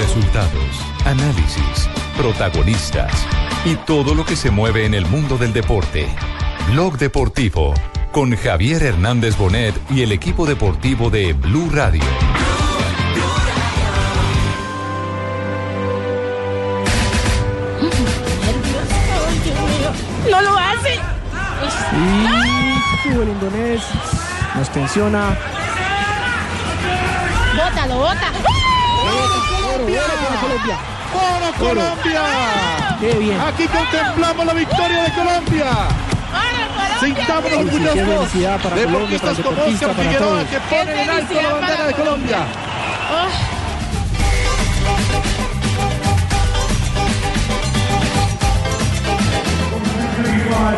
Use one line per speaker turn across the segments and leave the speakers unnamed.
Resultados, análisis, protagonistas y todo lo que se mueve en el mundo del deporte. Blog Deportivo con Javier Hernández Bonet y el equipo deportivo de Blue Radio.
¡No lo hace!
Y el indonés nos tensiona.
¡Bótalo, bota!
Colombia.
¡Oro Colombia!
Qué bien.
Aquí contemplamos la victoria de Colombia. Sintámonos orgullosos. Deportistas
el
como Oscar Figueroa que pone en alto la bandera de Colombia.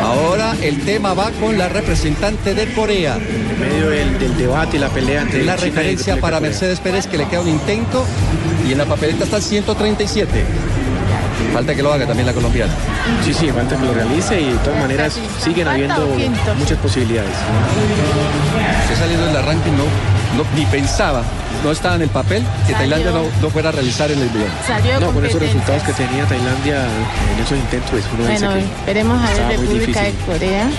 Ahora el tema va con la representante de Corea.
En medio del, del debate y la pelea entre
La referencia para. Mercedes Pérez que le queda un intento y en la papeleta está el 137. Falta que lo haga también la colombiana.
Sí, sí, falta que lo realice y de todas maneras siguen habiendo muchas posibilidades.
Se saliendo del arranque no, no ni pensaba, no estaba en el papel que
Salió.
Tailandia no, no fuera a realizar en el.
Salió de
No, con esos resultados que tenía Tailandia en esos intentos, pues uno dice
Bueno,
que
esperemos a ver República de. Corea.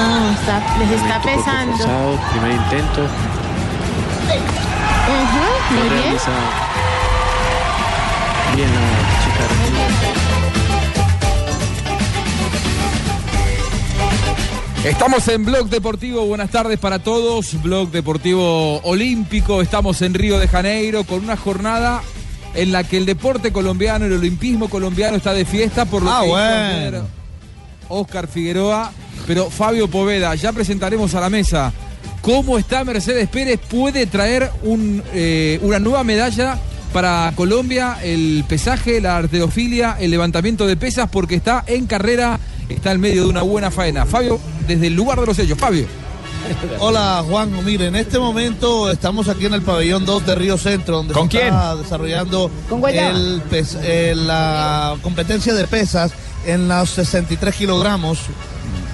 Oh, está- les está pesando.
forzado, primer intento,
muy bien.
Bien la chica
Estamos en Blog Deportivo, buenas tardes para todos. Blog Deportivo Olímpico, estamos en Río de Janeiro con una jornada en la que el deporte colombiano, el olimpismo colombiano está de fiesta por lo
Ah,
que
bueno.
Oscar Figueroa. Pero Fabio Poveda, ya presentaremos a la mesa cómo está Mercedes Pérez. Puede traer un, eh, una nueva medalla para Colombia, el pesaje, la arterofilia, el levantamiento de pesas, porque está en carrera, está en medio de una buena faena. Fabio, desde el lugar de los hechos. Fabio.
Hola Juan, mire, en este momento estamos aquí en el pabellón 2 de Río Centro, donde
¿Con
se está desarrollando
Con Guayaba.
el pes- eh, la competencia de pesas en los 63 kilogramos,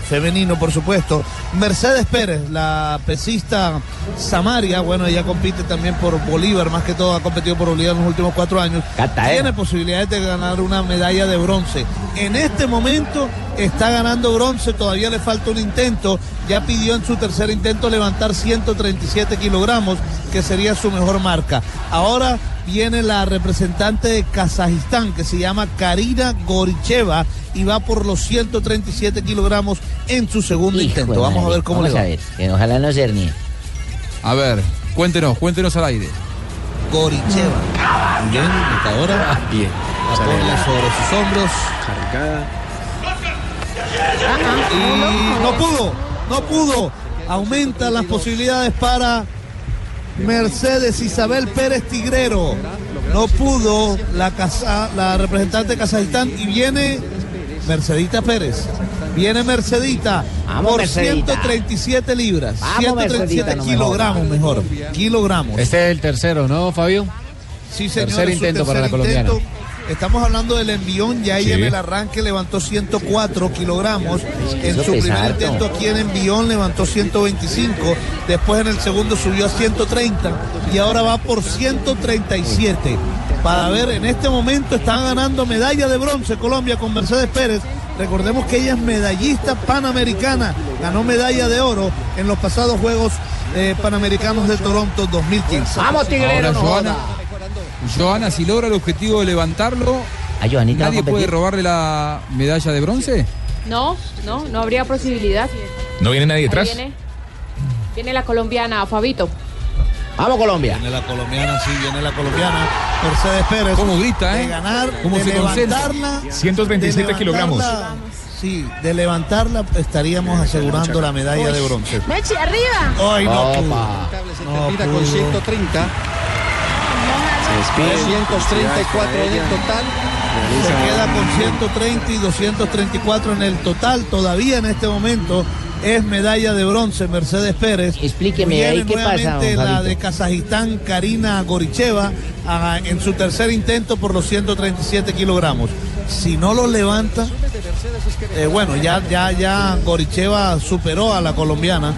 femenino por supuesto. Mercedes Pérez, la pesista Samaria, bueno, ella compite también por Bolívar, más que todo ha competido por Bolívar en los últimos cuatro años. Tiene posibilidades de ganar una medalla de bronce. En este momento está ganando bronce, todavía le falta un intento. Ya pidió en su tercer intento levantar 137 kilogramos, que sería su mejor marca. Ahora viene la representante de Kazajistán, que se llama Karina Goricheva, y va por los 137 kilogramos en su segundo intento. Vamos a ver cómo le va.
ojalá no cernie.
A ver, cuéntenos, cuéntenos al aire.
Goricheva. Bien, ahora
Bien,
la
sale
pone
la
sobre sus hombros.
cargada.
Y no pudo, no pudo. Aumenta las posibilidades para Mercedes Isabel Pérez Tigrero. No pudo la, casa- la representante de Kazajistán y viene Mercedita Pérez. Viene Mercedita
Vamos,
por
Mercedita.
137 libras.
Vamos,
137
Mercedita, no
kilogramos mejor. Kilogramos.
Este es el tercero, ¿no, Fabio?
Sí, señor,
Tercer intento para la colombiana.
Estamos hablando del envión, ya ella
Sí.
en el arranque levantó 104 kilogramos. En su primer
harto.
intento aquí en envión levantó 125. Después en el segundo subió a 130 y ahora va por 137. Para ver, en este momento están ganando medalla de bronce Colombia con Mercedes Pérez. Recordemos que ella es medallista panamericana, ganó medalla de oro en los pasados Juegos eh, Panamericanos de Toronto 2015.
Vamos, Tigrero,
Ahora,
no
Joana, si logra el objetivo de levantarlo,
¿A Joanita va a
¿nadie puede robarle la medalla de bronce?
No, no, no habría posibilidad.
¿No viene nadie
Ahí
detrás?
viene, viene la colombiana, Fabito.
Vamos, Colombia.
Viene la colombiana, sí, viene la colombiana. Mercedes Pérez.
¿Cómo grita,
De
eh?
ganar,
¿Cómo
de
se
levantarla.
137
de
kilogramos.
levantarla. sí, de levantarla estaríamos asegurando la medalla de bronce.
Mechi, arriba.
Ay, no pudo.
Se termina con 130.
Se despide.
234 en el total.
Se queda con 130 y 234 en el total. Todavía en este momento es medalla de bronce Mercedes Pérez.
Explíqueme,
Viene
ahí qué pasa,
la de Kazajistán, Karina Goricheva, en su tercer intento por los 137 kilogramos. Si no lo levanta, eh, bueno, ya, ya, ya Goricheva superó a la colombiana.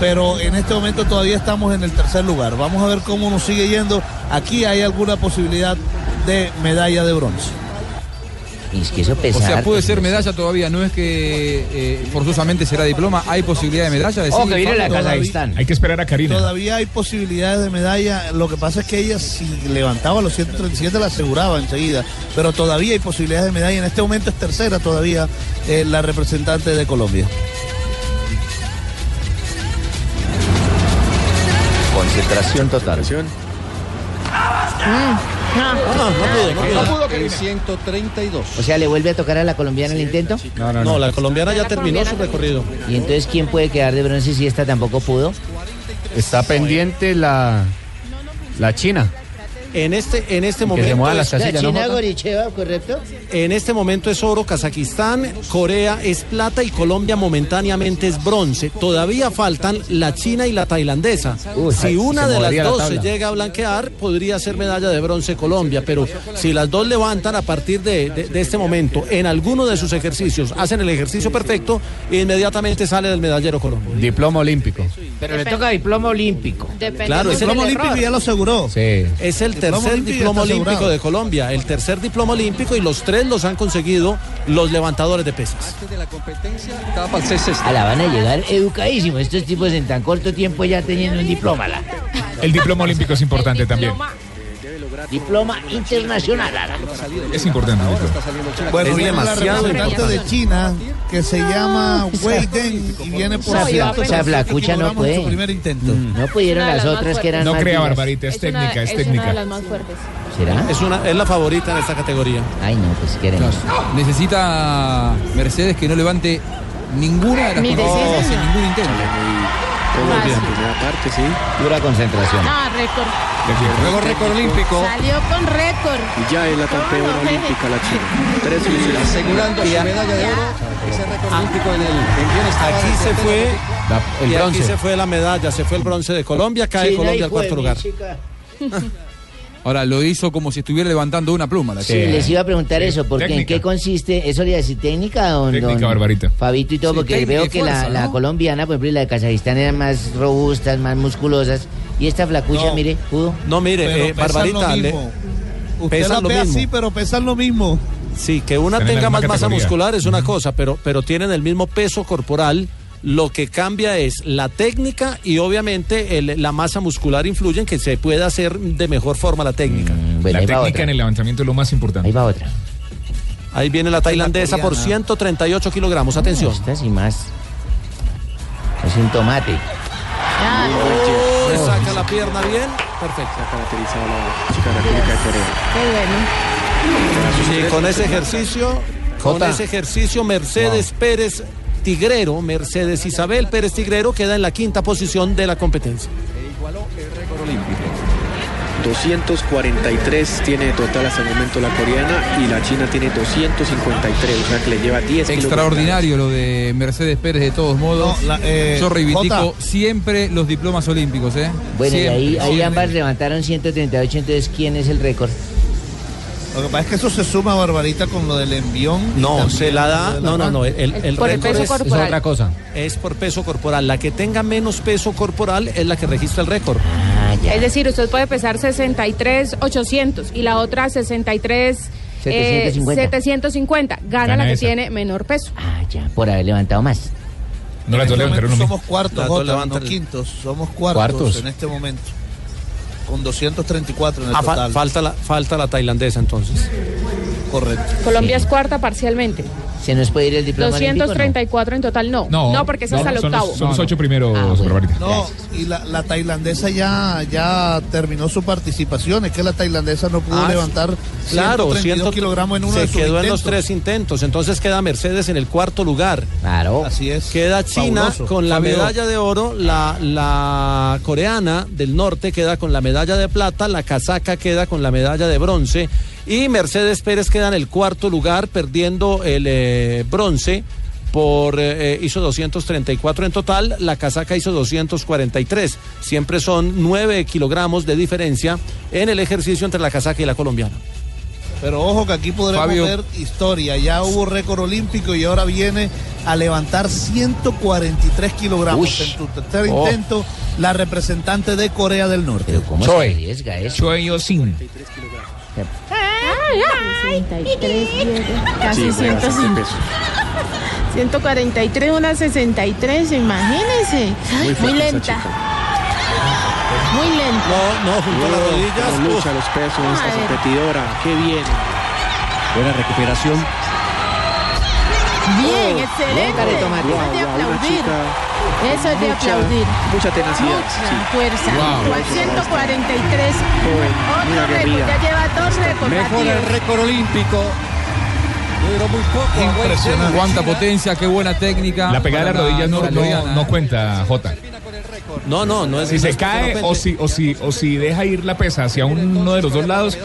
Pero en este momento todavía estamos en el tercer lugar. Vamos a ver cómo nos sigue yendo. Aquí hay alguna posibilidad de medalla de bronce.
Es que eso
O
pesa
sea, puede ser
señor.
medalla todavía, no es que eh, forzosamente será diploma, hay posibilidad de medalla. decís,
Ojo, que viene la? Kazajistán.
Hay que esperar a Karina.
Todavía hay posibilidades de medalla. Lo que pasa es que ella, si levantaba los 137, la aseguraba enseguida. Pero todavía hay posibilidades de medalla. En este momento es tercera todavía eh, la representante de Colombia.
Concentración total.
Ah, no pudo, En 132.
O sea, ¿le vuelve a tocar a la colombiana el intento?
No, no,
No,
no.
la colombiana ya terminó su recorrido.
¿Y entonces quién puede quedar de bronce si esta tampoco pudo?
Está pendiente la, la China.
En este, en este
Que se
momento. es-
casillas, ¿no?
Goricheva, ¿correcto?
En este momento es oro Kazajistán, Corea es plata y Colombia momentáneamente es bronce. Todavía faltan la China y la tailandesa.
Uy,
si una de las
la
dos se llega a blanquear, podría ser medalla de bronce Colombia. Pero si las dos levantan a partir de, de- de este momento en alguno de sus ejercicios, hacen el ejercicio perfecto, inmediatamente sale del medallero Colombia.
Diploma olímpico.
Pero le toca diploma olímpico.
Depende
Claro, el
Diploma
error.
olímpico ya lo aseguró.
Sí.
Es el tercer diploma olímpico
asegurado.
de Colombia, el tercer diploma olímpico y los tres los han conseguido los levantadores de pesas.
A la van a llegar educadísimos. Estos tipos en tan corto tiempo ya teniendo un diploma. la-
El diploma olímpico es importante
El
también.
Diploma-
internacional.
Es importante.
Bueno,
Es demasiado importante.
de China que se llama Wei Deng y viene por
Esa fla-
137
esa flacucha no puede.
su primer intento.
No pudieron las otras que eran
No crea. Barbarita, es
es una-
técnica, es
es una de
técnica.
las más fuertes.
¿Será?
Es, una, es la favorita en esta categoría.
Ay, no, pues queremos.
Necesita Mercedes que no levante ninguna de las
señor.
ningún intento.
Todo
Fácil.
bien, primera parte, sí.
Dura concentración.
No, récord.
Nuevo récord olímpico.
Salió con récord.
Y ya es la campeona
No,
olímpica la China. Tres veces.
Asegurando su medalla de oro. Ese récord olímpico en el en bienestar. Aquí se fue.
La- el
y aquí
bronce.
se fue la medalla, se fue el bronce de Colombia, cae
China,
Colombia al cuarto lugar.
Ahora lo hizo como si estuviera levantando una pluma. La
Sí.
chica.
Les iba a preguntar eso, porque ¿en qué consiste? ¿Eso le iba a decir técnica, don,
Técnica,
don
Barbarita.
Fabito y todo?
Sí,
porque veo que la,
fuerza,
la
¿no?
colombiana, por ejemplo, y la de Kazajistán eran más robustas, más musculosas. Y esta flacucha,
No.
mire, pudo.
No, mire,
Pero
eh,
pesan
Barbarita,
lo
le-
mismo. Usted
pesan
la
lo
ve
mismo.
así, pero pesan lo mismo.
sí, que una tenga más masa muscular es una cosa, pero, pero tienen el mismo peso corporal. Lo que cambia es la técnica y obviamente el- la masa muscular influye en que se pueda hacer de mejor forma la técnica.
Mm, bueno,
La
ahí
técnica
otra.
en el levantamiento es lo más
Ahí
importante.
va otra.
Ahí viene la tailandesa por
coreana.
138 kilogramos. Atención.
Esta sí más. Es un tomate.
Ah,
Oh, saca la pierna bien. Perfecto.
Se ha caracterizado la chica República
qué bueno.
Sí, con ese ejercicio, con ese ejercicio, Mercedes Pérez Tigrero, Mercedes Isabel Pérez Tigrero queda en la quinta posición de la competencia.
243 tiene total hasta el momento la coreana y la china tiene 253, o sea que le lleva 10 kilos de
Extraordinario lo de Mercedes Pérez de todos modos.
No, la- eh,
Yo reivindico siempre los diplomas olímpicos, ¿eh?
Bueno, y ahí, ahí ambas levantaron 138, entonces ¿quién es el récord?
Lo que pasa es que eso se suma, Barbarita, con lo del envión.
No,
también
se la da. No, no, no. El, el
Por el
récord
peso
es,
corporal.
Es otra cosa.
es por peso corporal. La que tenga menos peso corporal es la que registra el récord.
Ah, ya.
Es decir, usted puede pesar 63 800 y la otra 63 eh,
750.
750. Gana,
Gana
la que
esa.
tiene menor peso.
Ah, ya, por haber levantado más.
No
En
dos
este momento somos cuartos, Jota, no quintos. Somos cuartos,
Cuartos.
en este momento. Con 234 en el
Ah, fa-
total.
falta, la, falta la tailandesa entonces.
Correcto.
Colombia es cuarta parcialmente.
¿Se nos puede ir el diploma olímpico, no?
234 en total, no.
No,
porque ese es al
son
octavo.
Los, son los ocho primeros, Barbarita.
No, y la, la tailandesa ya, ya terminó su participación. Es que la tailandesa no pudo
Ah,
levantar
Claro,
132
ciento-
kilogramos en uno
se
de sus
quedó en los tres intentos. Entonces queda Mercedes en el cuarto lugar.
Claro.
Así es.
Queda China
Fabuloso.
con la medalla de oro, la, la coreana del norte queda con la medalla de plata, la casaca queda con la medalla de bronce y Mercedes Pérez queda en el cuarto lugar, perdiendo el eh, bronce por eh, eh, hizo 234 en total, la casaca hizo 243. Siempre son 9 kilogramos de diferencia en el ejercicio entre la casaca y la colombiana.
Pero ojo que aquí podremos ver historia. Ya hubo récord olímpico y ahora viene a levantar 143 kilogramos. En tu tercer
oh.
intento, la representante de Corea del Norte.
Pero se arriesga eso?
Choy 63, 143, una 63, imagínense.
Muy,
lenta. Muy lenta.
No, no, junto a
lucha los pesos, esta competidora, qué bien.
Buena recuperación
Bien,
Oh,
excelente. Eso es de aplaudir.
chica
Eso es de
mucha-
aplaudir.
Mucha tenacidad.
Mucha
sí.
fuerza.
Wow.
Con 143.
Joven, muy
Otro récord. Ya lleva dos récords.
Mejora el récord olímpico. Duró muy poco.
Impresionante.
Cuánta potencia, qué buena técnica.
La pegada de las
para
rodillas no, no, cuenta, Jota.
No, no, no es
Si
no
se
es
cae o si, o, si, o si deja ir la pesa hacia uno de los dos lados,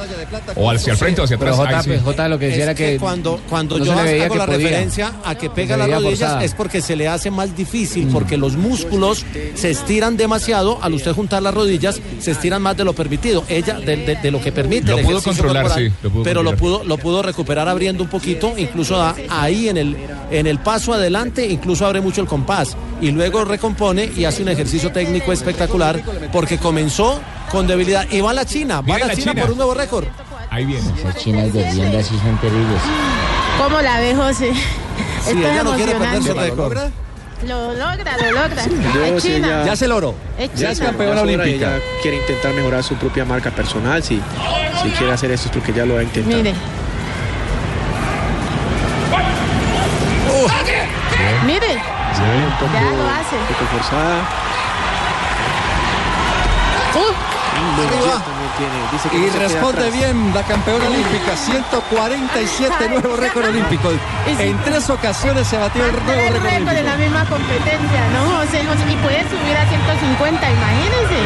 o hacia el frente o hacia atrás.
J,
sí.
pues, J lo que decía
Es
era que,
cuando, cuando
no
yo hago la
podía.
referencia a que pega las rodillas
forzada.
es porque se le hace más difícil, porque los músculos se estiran demasiado, al usted juntar las rodillas, se estiran más de lo permitido, ella de, de- de lo que permite.
Lo
el
pudo
ejercicio
controlar,
corporal,
sí, lo pudo
pero lo
controlar.
pudo, lo pudo recuperar abriendo un poquito, incluso a- ahí en el, en el paso adelante, incluso abre mucho el compás y luego recompone y hace un ejercicio técnico espectacular porque comenzó con debilidad. Y va la China, va
Viene
la
la
China
China.
por un nuevo récord.
Ahí viene.
Esas chinas de sí son terribles.
¿Cómo la ve, José?
Sí,
Esto es
ella no quiere perder su
emocionante.
récord.
Lo logra, lo logra.
Yo,
Es
si
China.
ella-
Ya se logró.
Es
Ya es
China.
campeona
Ya es
olímpica.
Ella quiere intentar mejorar su propia marca personal. Si, si quiere hacer esto es porque ya lo ha intentado.
Mire. Mire,
Un poco,
Ya lo hace.
un poco forzada. Dice que
Y
no
responde bien la campeona olímpica, 147 nuevo récord olímpico. En tres ocasiones se batió el nuevo récord
récord en la
olímpico.
misma competencia, ¿no, José? José? Y puede subir a 150, imagínense.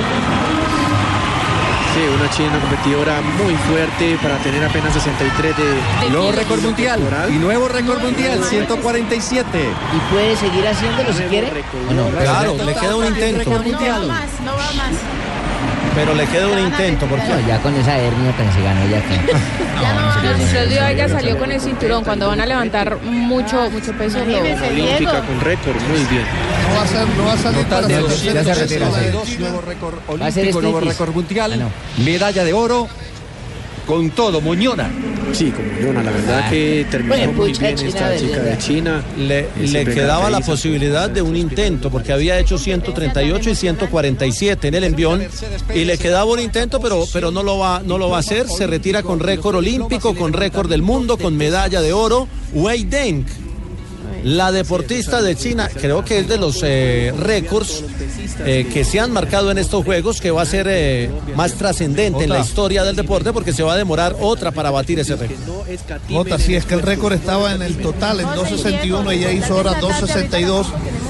Sí, una china competidora muy fuerte para tener apenas 63 de.
Nuevo récord mundial. Y nuevo récord mundial, 147.
¿Y puede seguir haciéndolo si quiere? ¿O no?
Claro, le queda un intento.
Récord
No va
mundial.
más, no va más.
Pero le queda un intento porque
No, ya con esa hernia tan se ganó ya que.
Ya no
Dios, ella salió con el cinturón. Cuando van a levantar mucho, mucho peso, lo-
Olímpica con récord, muy bien.
No va a, ser, no va a salir para
Total de
hacer los
200
centros
retira,
de
dos,
China.
nuevo récord
Va a ser
olímpico, nuevo récord mundial.
Ah, no.
Medalla de oro. Con todo, Muñona.
Sí, como Yona, la verdad
Ah.
que terminó
Bueno,
muy bien esta
de
chica de. China.
le,
Eh,
le quedaba la posibilidad de un intento porque había hecho 138 y 147 en el envión y le quedaba un intento pero pero no lo va no lo va a hacer se retira con récord olímpico con récord del mundo con medalla de oro Wei Deng la deportista de China creo que es de los eh, récords eh, que se han marcado en estos juegos que va a ser eh, más trascendente en la historia del deporte porque se va a demorar otra para batir ese récord
Jota, sí, es que el récord estaba en el total en 2.61, ella hizo ahora 2.62.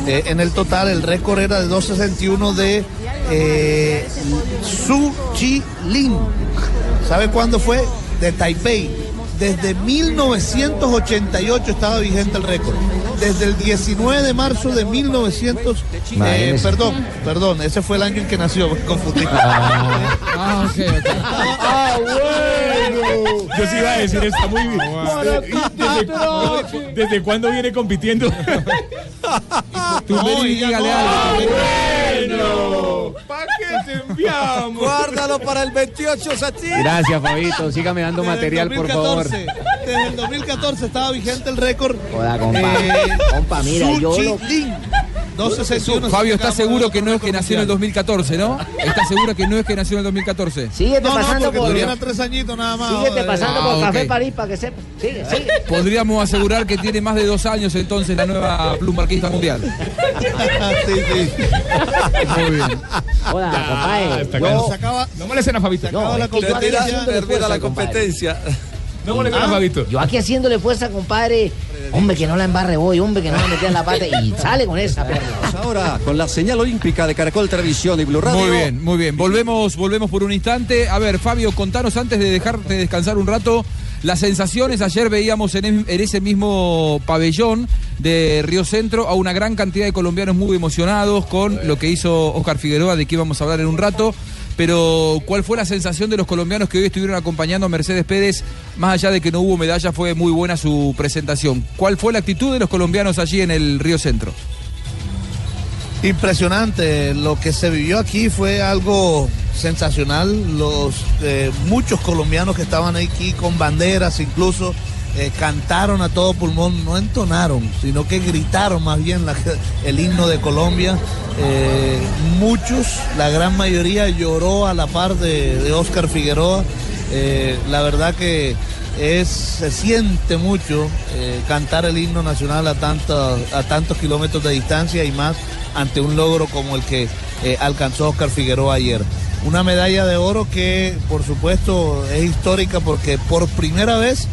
eh, en el total el récord era de 2.61 de eh, Su Chi Lin. ¿Sabe cuándo fue? De Taipei. Desde 1988 estaba vigente el récord. Desde el 19 de marzo de 1900. eh, perdón, perdón, ese fue el año en que nació, me confundí.
Ah.
Ah, bueno. Yo sí iba a decir, está muy bien. ¿Desde, desde cuándo viene compitiendo?
Tú
No,
dígale
bueno. ¿Para qué te enviamos?
guárdalo para el 28 Sachi
Gracias, Fabito. Sígame dando
Desde
material, por favor.
2014, Desde el 2014 estaba vigente el récord.
Joda, compa.
Eh,
Compa, mira, yo lo-.
2.61.
Fabio, ¿estás seguro que no es que nació en el
mundial.
2014, no? ¿Estás seguro que no es que nació en el 2014?
Síguete
No, no,
pasando
porque
por.
tres añitos nada más.
Síguete
Eh,
pasando
Ah,
por. Café París para que sepa. Sigue, sigue.
Podríamos asegurar que tiene más de dos años entonces la nueva plumbarquista mundial.
sí, sí.
Muy bien.
Hola, compadre.
está
Yo-
claro.
Se acaba,
No molesten a Fabito.
No,
la competencia.
la
compadre.
competencia.
No molesten a Fabito.
Yo aquí haciéndole fuerza, compadre. Hombre, que no la embarre voy, hombre, que no la mete en la pata. Y sale con esa perra.
Ahora, con la señal olímpica de Caracol Televisión y Blue Radio.
Muy bien, muy bien. Volvemos, volvemos por un instante. A ver, Fabio, contanos antes de dejarte descansar un rato las sensaciones. Ayer veíamos en, en ese mismo pabellón de Río Centro a una gran cantidad de colombianos muy emocionados con lo que hizo Oscar Figueroa, de que íbamos a hablar en un rato. Pero, ¿cuál fue la sensación de los colombianos que hoy estuvieron acompañando a Mercedes Pérez? Más allá de que no hubo medalla, fue muy buena su presentación. ¿Cuál fue la actitud de los colombianos allí en el Río Centro?
Impresionante, lo que se vivió aquí fue algo sensacional. Los eh, muchos colombianos que estaban aquí con banderas, incluso eh, cantaron a todo pulmón, no entonaron, sino que gritaron más bien el himno de Colombia. Eh, muchos, la gran mayoría lloró a la par de, de Oscar Figueroa. Eh, la verdad que se siente mucho cantar el himno nacional a, a tantos kilómetros de distancia y más ante un logro como el que alcanzó Oscar Figueroa ayer. Una medalla de oro que por supuesto es histórica porque por primera vez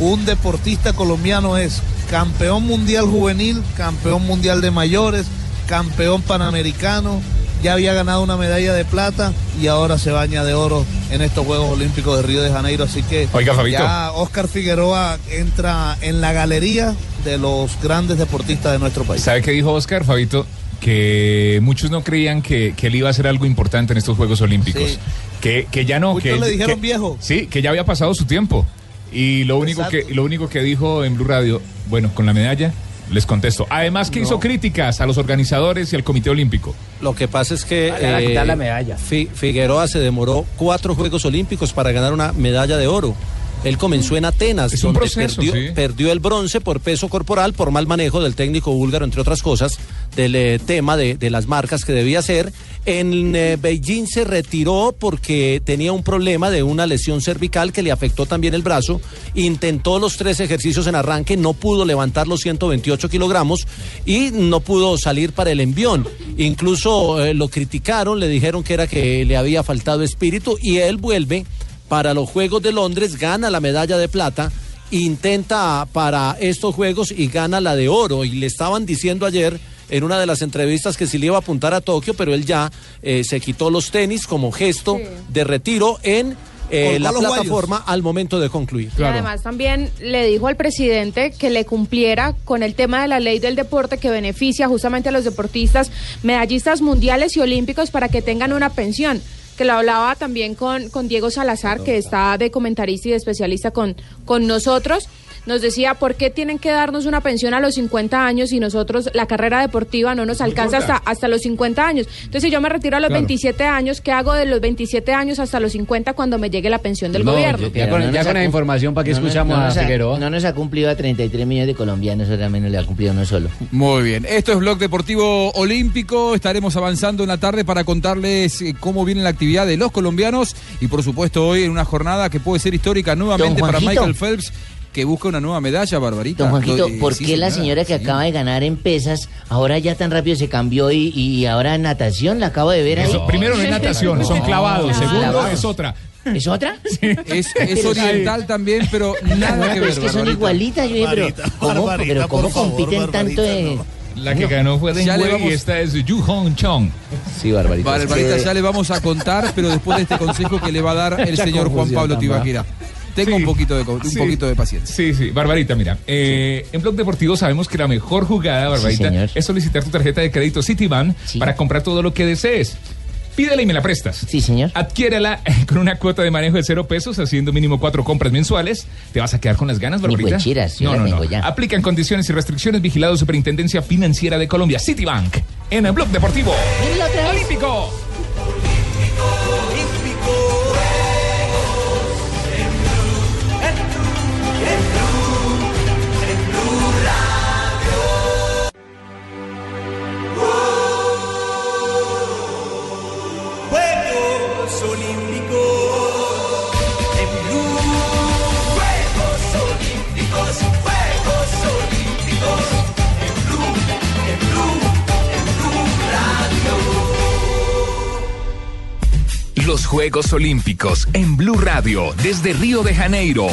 un deportista colombiano es campeón mundial juvenil, campeón mundial de mayores, campeón panamericano, ya había ganado una medalla de plata y ahora se baña de oro en estos Juegos Olímpicos de Río de Janeiro. Así que
Oiga,
ya Oscar Figueroa entra en la galería de los grandes deportistas de nuestro país.
¿Sabe qué dijo Oscar, Fabito? Que muchos no creían que, que él iba a hacer algo importante en estos Juegos Olímpicos.
Sí.
Que, que ya no.
Muchos
que,
le dijeron
que-
viejo.
Sí, que ya había pasado su tiempo. Y lo único, que, lo único que dijo en Blue Radio, bueno, con la medalla, les contesto. Además que hizo críticas a los organizadores y al Comité Olímpico.
Lo que pasa es que
a quitar la medalla.
Fi- Figueroa se demoró cuatro Juegos Olímpicos para ganar una medalla de oro. Él comenzó en Atenas,
Es un
donde
proceso,
perdió,
sí.
perdió el bronce por peso corporal, por mal manejo del técnico búlgaro, entre otras cosas, del eh, tema de, de las marcas que debía hacer. En eh, Beijing se retiró porque tenía un problema de una lesión cervical que le afectó también el brazo. Intentó los tres ejercicios en arranque, no pudo levantar los 128 kilogramos y no pudo salir para el envión. Incluso eh, lo criticaron, le dijeron que era que le había faltado espíritu y él vuelve para los Juegos de Londres, gana la medalla de plata, intenta para estos Juegos y gana la de oro. Y le estaban diciendo ayer en una de las entrevistas que si le iba a apuntar a Tokio, pero él ya eh, se quitó los tenis como gesto
Sí.
de retiro en eh, la
guayos.
plataforma al momento de concluir.
Y además también le dijo al presidente que le cumpliera con el tema de la ley del deporte que beneficia justamente a los deportistas, medallistas mundiales y olímpicos para que tengan una pensión. Que lo hablaba también con, con Diego Salazar, que está de comentarista y de especialista con, con nosotros. Nos decía, ¿por qué tienen que darnos una pensión a los 50 años y nosotros la carrera deportiva no nos alcanza hasta, hasta los 50 años? Entonces, si yo me retiro a los
Claro.
27 años, ¿qué hago de los 27 años hasta los 50 cuando me llegue la pensión del
No,
gobierno?
Ya con- ya la información, ¿para qué
no
escuchamos
no
a
nos ha-
Figueroa?
No nos ha cumplido a 33 millones de colombianos, ahora menos le ha cumplido uno solo.
Muy bien, esto es Blog Deportivo Olímpico. Estaremos avanzando en la tarde para contarles eh, cómo viene la actividad de los colombianos y por supuesto hoy en una jornada que puede ser histórica nuevamente para. Michael Phelps que busca una nueva medalla, Barbarita.
Don Juanquito,
Eh,
¿por
sí,
qué la señora que
sí.
acaba de ganar en pesas, ahora ya tan rápido se cambió y, y ahora en natación la acabo de ver ahí?
Primero no es natación, son clavados.
No,
Segundo
clavados.
es otra.
¿Es otra?
Es, es
sí.
oriental también, pero nada que
Pero
ver.
es que son
Barbarita.
igualitas, yo dije, pero ¿cómo,
Barbarita,
pero
por
cómo
favor,
compiten tanto de...?
no.
La que ganó fue Wei
vamos-
y esta es Yu Hong Chong.
Sí, Barbarita.
Barbarita,
es que-
ya le vamos a contar, pero después de este consejo que le va a dar el señor Juan Pablo Tibaquira. Tenga
Sí.
un poquito de co- un
Sí.
poquito de paciencia.
Sí, sí, Barbarita, mira, eh, en Blog Deportivo sabemos que la mejor jugada, Barbarita, es solicitar tu tarjeta de crédito Citibank
Sí.
para comprar todo lo que desees. Pídela y me la prestas.
Sí, señor.
Adquiérela con una cuota de manejo de cero pesos, haciendo mínimo cuatro compras mensuales. ¿Te vas a quedar con las ganas,
Ni
Barbarita?
huechiras, yo
no, no, no.
tengo ya.
Aplican condiciones y restricciones vigilado Superintendencia Financiera de Colombia, Citibank, en el Blog Deportivo. Olímpico.
Juegos Olímpicos en Blue Radio desde Río de Janeiro.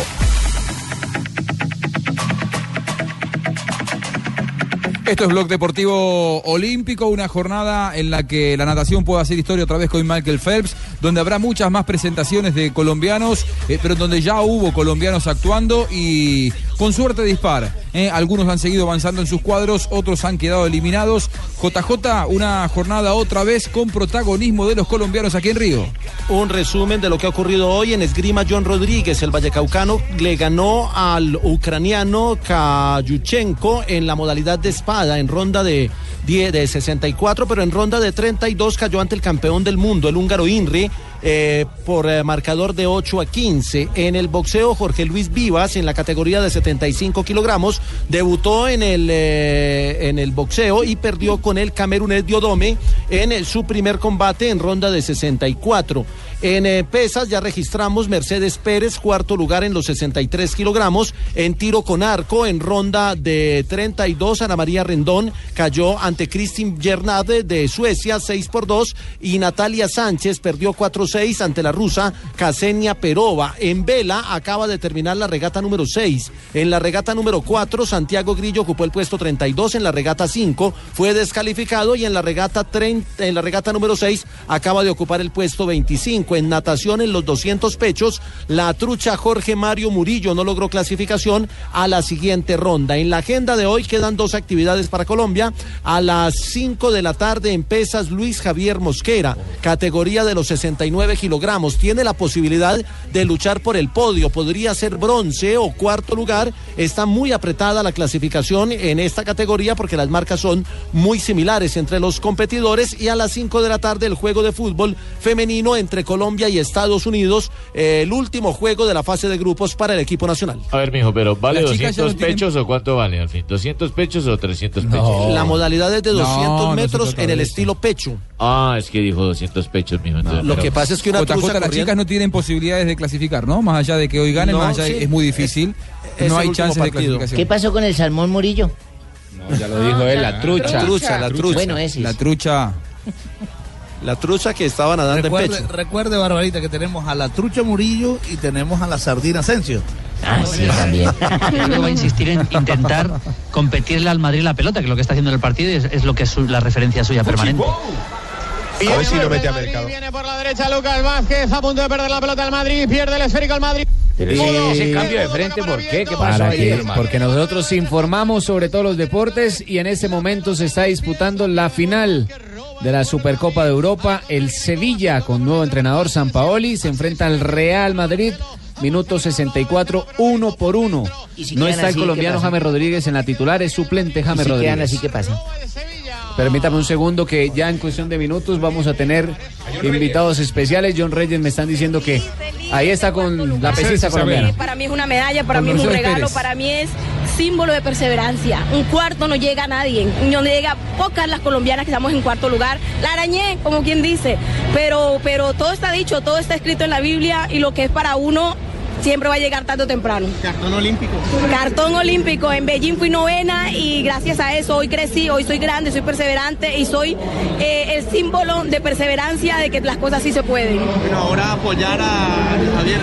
Esto es Blog Deportivo Olímpico, una jornada en la que la natación puede hacer historia otra vez con Michael Phelps, donde habrá muchas más presentaciones de colombianos, eh, pero donde ya hubo colombianos actuando y con suerte dispara. ¿eh? Algunos han seguido avanzando en sus cuadros, otros han quedado eliminados. JJ, una jornada otra vez con protagonismo de los colombianos aquí en Río.
Un resumen de lo que ha ocurrido hoy en esgrima. John Rodríguez, el vallecaucano, le ganó al ucraniano Kayuchenko en la modalidad de espada, en ronda de, 10, de 64, pero en ronda de 32 cayó ante el campeón del mundo, el húngaro Inri. eh, por eh, marcador de 8 a 15. En el boxeo, Jorge Luis Vivas, en la categoría de 75 kilogramos, debutó en el, eh, en el boxeo y perdió con el camerunés Diodome en su primer combate en ronda de 64. En eh, pesas ya registramos Mercedes Pérez, cuarto lugar en los 63 kilogramos. En tiro con arco, en ronda de 32, Ana María Rendón cayó ante Kristin Gernade de Suecia, 6 por 2. Y Natalia Sánchez perdió 4-6 ante la rusa Ksenia Perova. En vela acaba de terminar la regata número 6. En la regata número 4, Santiago Grillo ocupó el puesto 32. En la regata 5 fue descalificado. Y en la regata, 30, en la regata número 6 acaba de ocupar el puesto 25. En natación, en los 200 pechos, la trucha Jorge Mario Murillo no logró clasificación a la siguiente ronda. En la agenda de hoy quedan dos actividades para Colombia. A las 5 de la tarde en pesas, Luis Javier Mosquera, categoría de los 69 kilogramos. Tiene la posibilidad de luchar por el podio. Podría ser bronce o cuarto lugar. Está muy apretada la clasificación en esta categoría porque las marcas son muy similares entre los competidores. Y a las 5 de la tarde el juego de fútbol femenino entre Colombia y Estados Unidos. eh, el último juego de la fase de grupos para el equipo nacional.
A ver, mijo, pero ¿vale
Las chicas ya
200
no tienen-
pechos o cuánto vale al fin? ¿200 pechos o 300 pechos?
La modalidad es de
No,
200
no se
metros en
de
el estilo pecho.
Ah, es que dijo 200 pechos, mijo. entonces,
Lo
pero-
que pasa es que una truza
las
corriendo-
chicas no tienen posibilidades de clasificar, ¿no? Más allá de que hoy ganen,
No,
más allá de-
sí.
es muy difícil.
Es
no hay chances de
partido.
clasificación.
¿Qué pasó con el salmón Murillo?
ya lo dijo él, la trucha.
La trucha, la trucha.
Bueno, ese.
La trucha.
La trucha que estaba nadando
Recuerde,
en pecho.
recuerde, Barbarita, que tenemos a la trucha Murillo y tenemos a la sardina Asensio.
Ah, sí, también.
Creo que va a insistir en intentar competirle al Madrid la pelota, que lo que está haciendo en el partido es, es lo que es su- la referencia suya permanente.
A ver si lo mete a mercado.
Viene por la derecha Lucas Vázquez, a punto de perder la pelota el Madrid, pierde el esférico el Madrid.
Pero ese, ese cambio de frente, ¿por qué? ¿Qué pasó
¿Para
ahí,
qué?
hermano? Porque nosotros informamos sobre todos los deportes y en este momento se está disputando la final de la Supercopa de Europa. El Sevilla, con nuevo entrenador San Paoli, se enfrenta al Real Madrid. Minuto 64, uno por uno.
¿Y si
no está el colombiano? James Rodríguez en la titular, es suplente
¿Y
James
si
Rodríguez.
así, ¿qué pasa?
Permítame un segundo que ya en cuestión de minutos vamos a tener invitados especiales. John Reyes me están diciendo que ahí está con la pesista colombiana.
Para mí es una medalla, para mí es un regalo,
Pérez.
para mí es símbolo de perseverancia. Un cuarto no llega a nadie, no llega pocas las colombianas que estamos en cuarto lugar. La arañé, como quien dice, pero, pero todo está dicho, todo está escrito en la Biblia y lo que es para uno siempre va a llegar tarde o temprano.
Cartón olímpico.
Cartón olímpico, en Beijing fui novena y gracias a eso hoy crecí, hoy soy grande, soy perseverante y soy eh, el símbolo de perseverancia de que las cosas sí se pueden.
Bueno, ahora apoyar a Javier.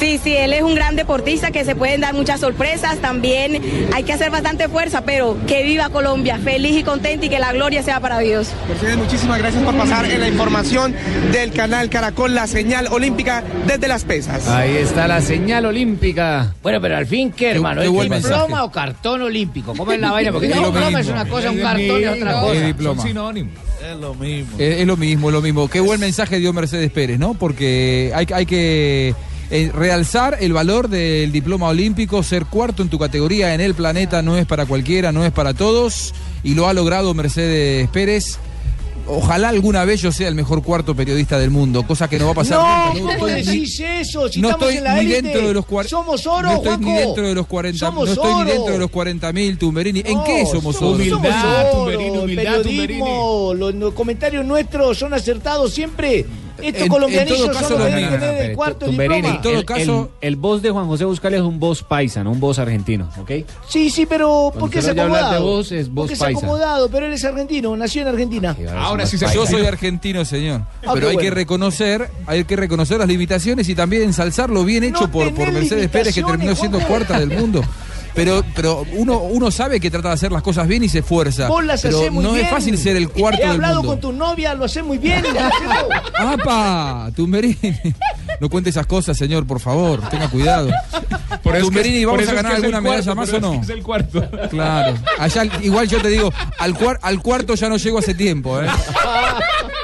Sí, sí, él es un gran deportista que se pueden dar muchas sorpresas. También hay que hacer bastante fuerza, pero que viva Colombia, feliz y contenta y que la gloria sea para Dios.
Mercedes, muchísimas gracias por pasar en la información del canal Caracol, la señal olímpica desde las pesas.
Ahí está la señal olímpica.
Bueno, pero al fin, ¿qué, hermano?
qué
¿Es diploma
mensaje.
o cartón olímpico? ¿Cómo es la vaina? Porque
Es
un
lo
diploma es
mismo.
una cosa, un
Es
cartón es otra cosa.
Es diploma.
Son sinónimos.
Es lo mismo.
Es, es lo mismo, es lo mismo. Qué buen mensaje dio Mercedes Pérez, ¿no? Porque hay, hay que eh, realzar el valor del diploma olímpico, ser cuarto en tu categoría en el planeta no es para cualquiera, no es para todos, y lo ha logrado Mercedes Pérez. Ojalá alguna vez yo sea el mejor cuarto periodista del mundo, cosa que no va a pasar
No,
nunca.
¿cómo
estoy ni-
decís eso? Si
no estoy
en la
ni
élite.
dentro de los
Somos oro,
no estoy ni
Juanjo.
dentro de los 40
Somos
no estoy ni
oro.
dentro de los 40.000 Tumberini ¿en qué somos oro?
Somos oro,
Tumberini, humildad,
periodismo, los, los comentarios nuestros son acertados siempre.
En-
Estos
todo
son los
lo
que el cuarto
Tumberini,
diploma.
En todo caso-
el, boss de Juan José Buscales es un boss paisa, no un boss argentino, ¿ok?
Sí, sí, pero ¿por
Cuando
qué
usted
se
vaya a hablar de
acomodado?
vos, es vos
Porque se ha acomodado, pero él es argentino, nació en Argentina.
Ahora sí se
Yo soy argentino, señor.
Ah,
Pero hay que reconocer, hay que reconocer las limitaciones y también ensalzar lo bien hecho por, Mercedes Pérez, que terminó siendo cuarta del mundo. Pero, pero uno, uno sabe que trata de hacer las cosas bien y se esfuerza.
Vos las
pero
muy
no
bien.
es fácil ser el cuarto
He
del
hablado
mundo.
con tu novia, lo haces muy bien.
¡Apa! Tumberini. No cuente esas cosas, señor, por favor. Tenga cuidado.
Por eso
Tumberini,
es por
¿vamos
eso
a ganar
es
alguna medalla
cuarto,
más o no?
es que es el cuarto.
Claro. Allá, igual yo te digo, al, cuar- al cuarto ya no llego hace tiempo, ¿eh?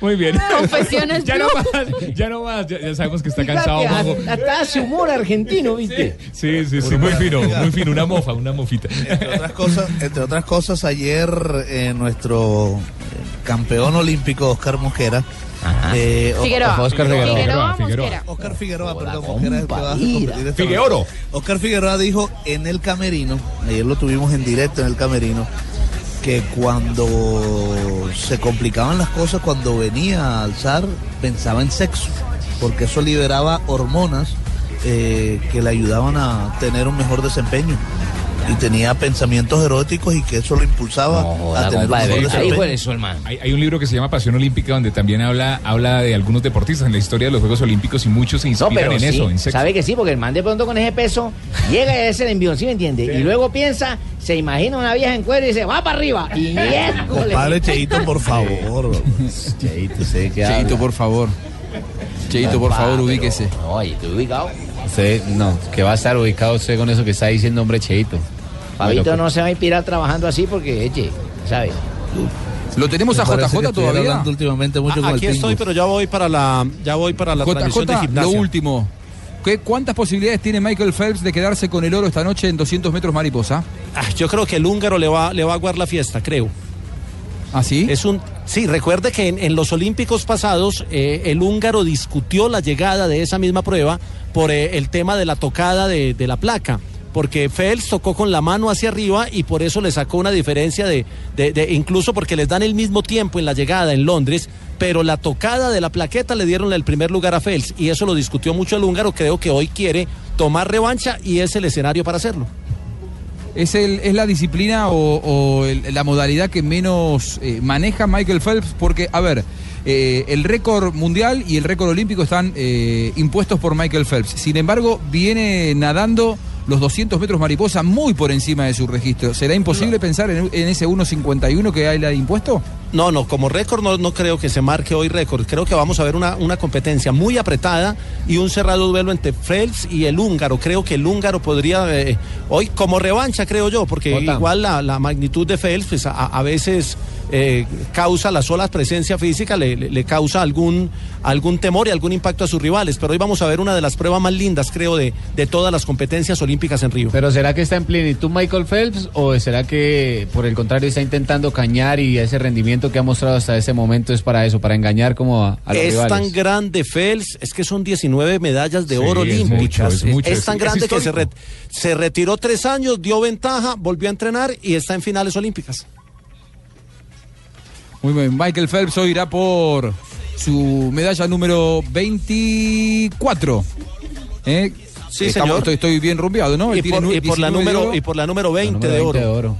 Muy bien.
Confesiones
ya no más, ya no más. Ya, ya sabemos que está
Fíjate,
cansado, Juanjo.
hasta, hace humor argentino, ¿viste?
Sí, sí, sí, muy fino, muy fino. Una mofa, una mofita.
Entre otras cosas, entre otras cosas ayer eh, nuestro eh, campeón olímpico Oscar Mosquera. eh, o-
Figueroa.
Oscar
Figueroa,
Figueroa.
Mosquera.
Oscar Figueroa, perdón, Mosquera es el que va a competir esta
Figueoro.
noche. Oscar Figueroa dijo en el camerino, ayer lo tuvimos en directo en el camerino, que cuando se complicaban las cosas, cuando venía a alzar, pensaba en sexo, porque eso liberaba hormonas eh, que le ayudaban a tener un mejor desempeño. Y tenía pensamientos eróticos y que eso lo impulsaba a tener un mejor desempeño.
Hay, hay un libro que se llama Pasión Olímpica donde también habla, habla de algunos deportistas en la historia de los Juegos Olímpicos y muchos se
No,
inspiran
pero
en
sí,
eso, en sexo.
sabe que sí, porque el man de pronto con ese peso llega y es el envión, ¿sí me entiende? Y luego piensa, se imagina una vieja en cuero y dice, va para arriba. Y miércoles.
Compadre Cheito, por favor.
Cheito, sé que
Cheito, por favor. Cheito, por favor, ubíquese.
No, y estoy ubicado.
Usted, no, que va a estar ubicado usted con eso que está diciendo, hombre, Cheito.
Fabito
Bueno,
no se va a inspirar trabajando así porque, eche, ¿sabe?
¿Lo tenemos
Me
a JJ todavía?
hablando últimamente mucho
Ah, Aquí estoy, pero ya voy para la, ya voy para la transmisión de
JJ, lo
gimnasia.
último. ¿Qué, ¿Cuántas posibilidades tiene Michael Phelps de quedarse con el oro esta noche en 200 metros mariposa?
Ah, yo creo que el húngaro le va, le va a aguar la fiesta, creo.
¿Ah, sí?
Es un, sí, recuerde que en, en los Olímpicos pasados eh, el húngaro discutió la llegada de esa misma prueba por eh, el tema de la tocada de, de la placa. Porque Phelps tocó con la mano hacia arriba y por eso le sacó una diferencia de, de- de- incluso porque les dan el mismo tiempo en la llegada en Londres, pero la tocada de la plaqueta le dieron el primer lugar a Phelps y eso lo discutió mucho el húngaro. Creo que hoy quiere tomar revancha y es el escenario para hacerlo.
¿Es, el, ¿Es la disciplina o, el- la modalidad que menos eh, maneja Michael Phelps? Porque, a ver, eh, el récord mundial y el récord olímpico están eh, impuestos por Michael Phelps. Sin embargo, viene nadando los 200 metros mariposa muy por encima de su registro. ¿Será imposible pensar en, en ese 1.51 que hay la impuesto?
No, no, como récord no, no creo que se marque hoy récord. Creo que vamos a ver una, una competencia muy apretada y un cerrado duelo entre Phelps y el húngaro. Creo que el húngaro podría, eh, hoy como revancha creo yo, porque igual la, la magnitud de Phelps pues, a, a veces eh, causa la sola presencia física, le, le- le causa algún, algún temor y algún impacto a sus rivales. Pero hoy vamos a ver una de las pruebas más lindas, creo, de, de todas las competencias olímpicas en Río.
Pero ¿será que está en plenitud Michael Phelps o será que por el contrario está intentando cañar y ese rendimiento que ha mostrado hasta ese momento es para eso, para engañar como a, a los
es
rivales?
tan grande Phelps, es que son 19 medallas de
Sí,
oro
es
olímpicas.
mucho, es mucho,
Es
es-
tan
es
grande que se, re- se retiró tres años, dio ventaja, volvió a entrenar y está en finales olímpicas.
Muy bien, Michael Phelps hoy irá por su medalla número 24. ¿Eh?
Sí,
Estamos-
señor.
Estoy, estoy bien rumbeado, ¿no?
Y
tiene
por,
nu-
y por la
19 de
número,
oro.
y por la número 20 de oro.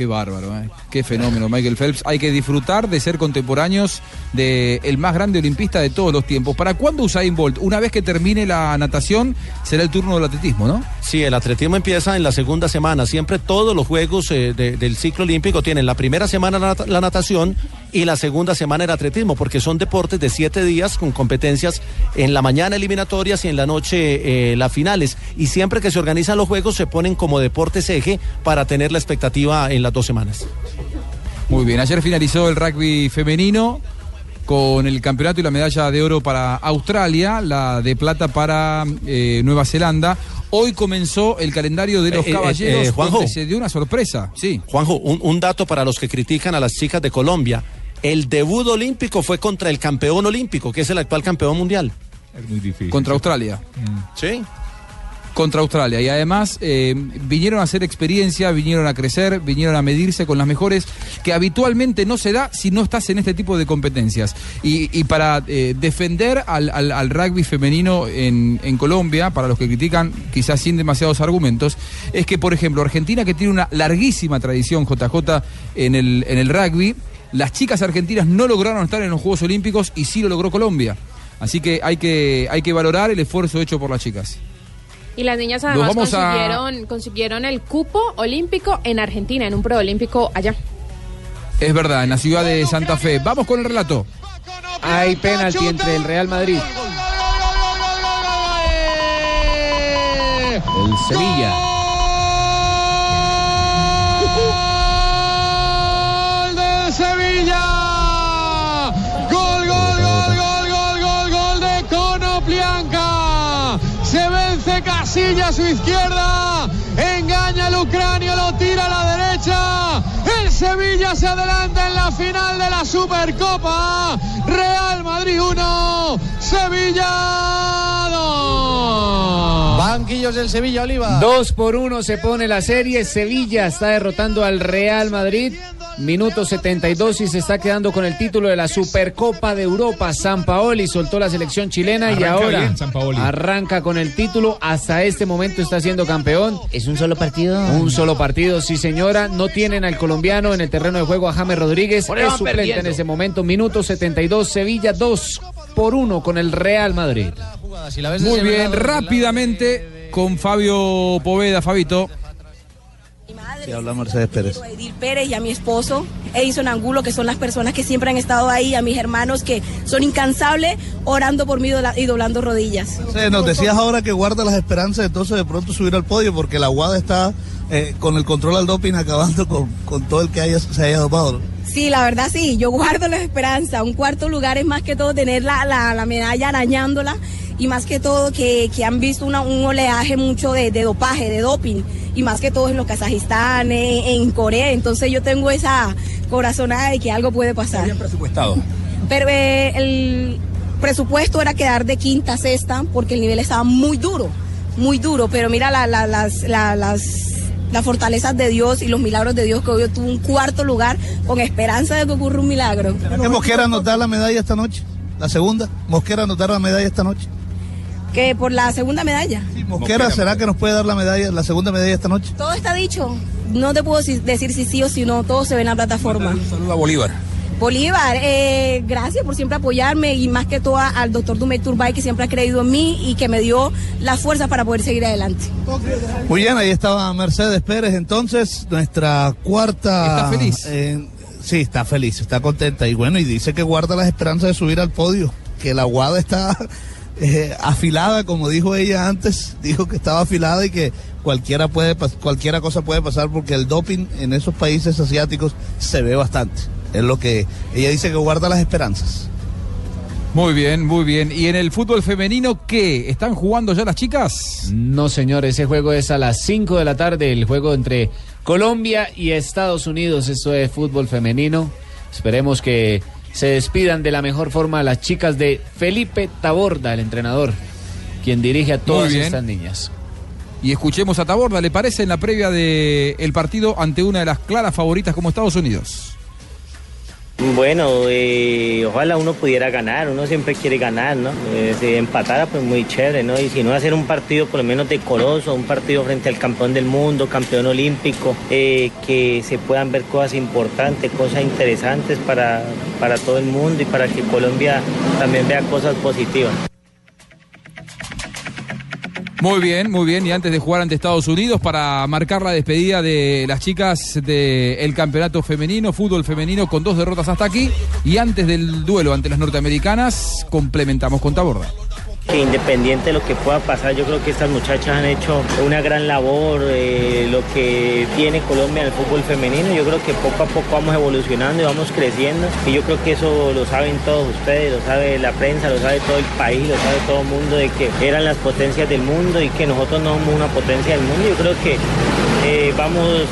Qué bárbaro, ¿eh? qué fenómeno, Michael Phelps. Hay que disfrutar de ser contemporáneos del el más grande olimpista de todos los tiempos. ¿Para cuándo Usain Bolt? Una vez que termine la natación, será el turno del atletismo, ¿no?
Sí, el atletismo empieza en la segunda semana. Siempre todos los juegos eh, de- del ciclo olímpico tienen la primera semana la, nat- la natación y la segunda semana el atletismo, porque son deportes de siete días con competencias en la mañana eliminatorias y en la noche eh, las finales. Y siempre que se organizan los juegos se ponen como deportes eje para tener la expectativa en las dos semanas.
Muy bien, ayer finalizó el rugby femenino con el campeonato y la medalla de oro para Australia, la de plata para eh, Nueva Zelanda. Hoy comenzó el calendario de los
Eh, eh,
caballeros,
eh, Juanjo.
donde se dio una sorpresa. Sí.
Juanjo, un, un dato para los que critican a las chicas de Colombia. El debut olímpico fue contra el campeón olímpico, que es el actual campeón mundial.
Es muy difícil.
Contra Australia.
Sí.
Contra Australia. Y además eh, vinieron a hacer experiencia, vinieron a crecer, vinieron a medirse con las mejores, que habitualmente no se da si no estás en este tipo de competencias. Y, para eh, defender al, al- al rugby femenino en, en Colombia, para los que critican quizás sin demasiados argumentos, es que, por ejemplo, Argentina, que tiene una larguísima tradición, JJ, en el, en el rugby, las chicas argentinas no lograron estar en los Juegos Olímpicos y sí lo logró Colombia. Así que hay que, hay que valorar el esfuerzo hecho por las chicas.
Y las niñas además
a-
consiguieron, consiguieron el cupo olímpico en Argentina, en un preolímpico allá.
Es verdad, en la ciudad de Santa Fe. Vamos con el relato.
Hay penalti entre el Real Madrid. El Sevilla.
Casilla a su izquierda, engaña al ucranio, lo tira a la derecha. El Sevilla se adelanta en la final de la Supercopa. Real Madrid 1, Sevilla 2.
Banquillos del Sevilla, Oliva.
Dos por uno se pone la serie. Sevilla está derrotando al Real Madrid. Minuto 72 y se está quedando con el título de la Supercopa de Europa. San Paoli soltó la selección chilena y ahora
bien,
arranca con el título. Hasta este momento está siendo campeón.
¿Es un solo partido?
Un solo partido, sí señora. No tienen al colombiano en el terreno de juego a James Rodríguez. Es suplente
perdiendo.
en ese momento. Minuto 72. Sevilla 2 por 1 con el Real Madrid.
Muy bien, rápidamente con Fabio Poveda, Fabito.
Que habla Mercedes Pérez.
a Edil Pérez y a mi esposo Edison Angulo, que son las personas que siempre han estado ahí, a mis hermanos que son incansables orando por mí y dobla- y doblando rodillas.
Sí, nos decías ahora que guarda las esperanzas entonces de pronto subir al podio porque la UAD está eh, con el control al doping acabando con, con todo el que haya, se haya dopado.
Sí, la verdad sí, yo guardo la esperanza. Un cuarto lugar es más que todo tener la, la, la medalla arañándola y más que todo que, que han visto una- un oleaje mucho de, de dopaje, de doping y más que todo en los Kazajistán, en, en Corea. Entonces yo tengo esa corazonada de que algo puede pasar.
presupuestado.
Pero eh, el presupuesto era quedar de quinta, sexta, porque el nivel estaba muy duro, muy duro. Pero mira la- la- las, la- las, las fortalezas de Dios y los milagros de Dios, que hoy yo tuve un cuarto lugar con esperanza de que ocurra un milagro.
¿Será que Mosquera nos da la medalla esta noche? La segunda. Mosquera nos da la medalla esta noche.
Que por la segunda medalla.
Mosquera, ¿será que nos puede dar la medalla, la segunda medalla esta noche?
Todo está dicho. No te puedo decir si sí o si no, todo se ve en la plataforma.
Saluda a Bolívar.
Bolívar, eh, gracias por siempre apoyarme y más que todo al doctor Dumey Turbay que siempre ha creído en mí y que me dio la fuerza para poder seguir adelante.
Muy bien, ahí estaba Mercedes Pérez, entonces, nuestra cuarta...
¿Está feliz?
eh, sí, está feliz, está contenta. Y bueno, y dice que guarda las esperanzas de subir al podio, que la guada está eh, afilada, como dijo ella antes, dijo que estaba afilada y que cualquiera, puede, cualquiera cosa puede pasar porque el doping en esos países asiáticos se ve bastante. Es lo que ella dice que guarda las esperanzas.
Muy bien, muy bien. ¿Y en el fútbol femenino qué? ¿Están jugando ya las chicas?
No, señor, ese juego es a las 5 de la tarde, el juego entre Colombia y Estados Unidos. Esto es fútbol femenino. Esperemos que se despidan de la mejor forma las chicas de Felipe Taborda, el entrenador, quien dirige a todas estas niñas.
Y escuchemos a Taborda, ¿le parece en la previa del partido ante una de las claras favoritas como Estados Unidos?
Bueno, eh, ojalá uno pudiera ganar, uno siempre quiere ganar, ¿no? Eh, si empatara, pues muy chévere, ¿no? Y si no, hacer un partido por lo menos decoroso, un partido frente al campeón del mundo, campeón olímpico, eh, que se puedan ver cosas importantes, cosas interesantes para, para todo el mundo y para que Colombia también vea cosas positivas.
Muy bien, muy bien. Y antes de jugar ante Estados Unidos para marcar la despedida de las chicas del campeonato femenino, fútbol femenino, con dos derrotas hasta aquí. Y antes del duelo ante las norteamericanas, complementamos con Taborda.
Que independiente de lo que pueda pasar, yo creo que estas muchachas han hecho una gran labor, eh, lo que tiene Colombia en fútbol femenino, yo creo que poco a poco vamos evolucionando y vamos creciendo. Y yo creo que eso lo saben todos ustedes, lo sabe la prensa, lo sabe todo el país, lo sabe todo el mundo de que eran las potencias del mundo y que nosotros no somos una potencia del mundo, yo creo que eh, vamos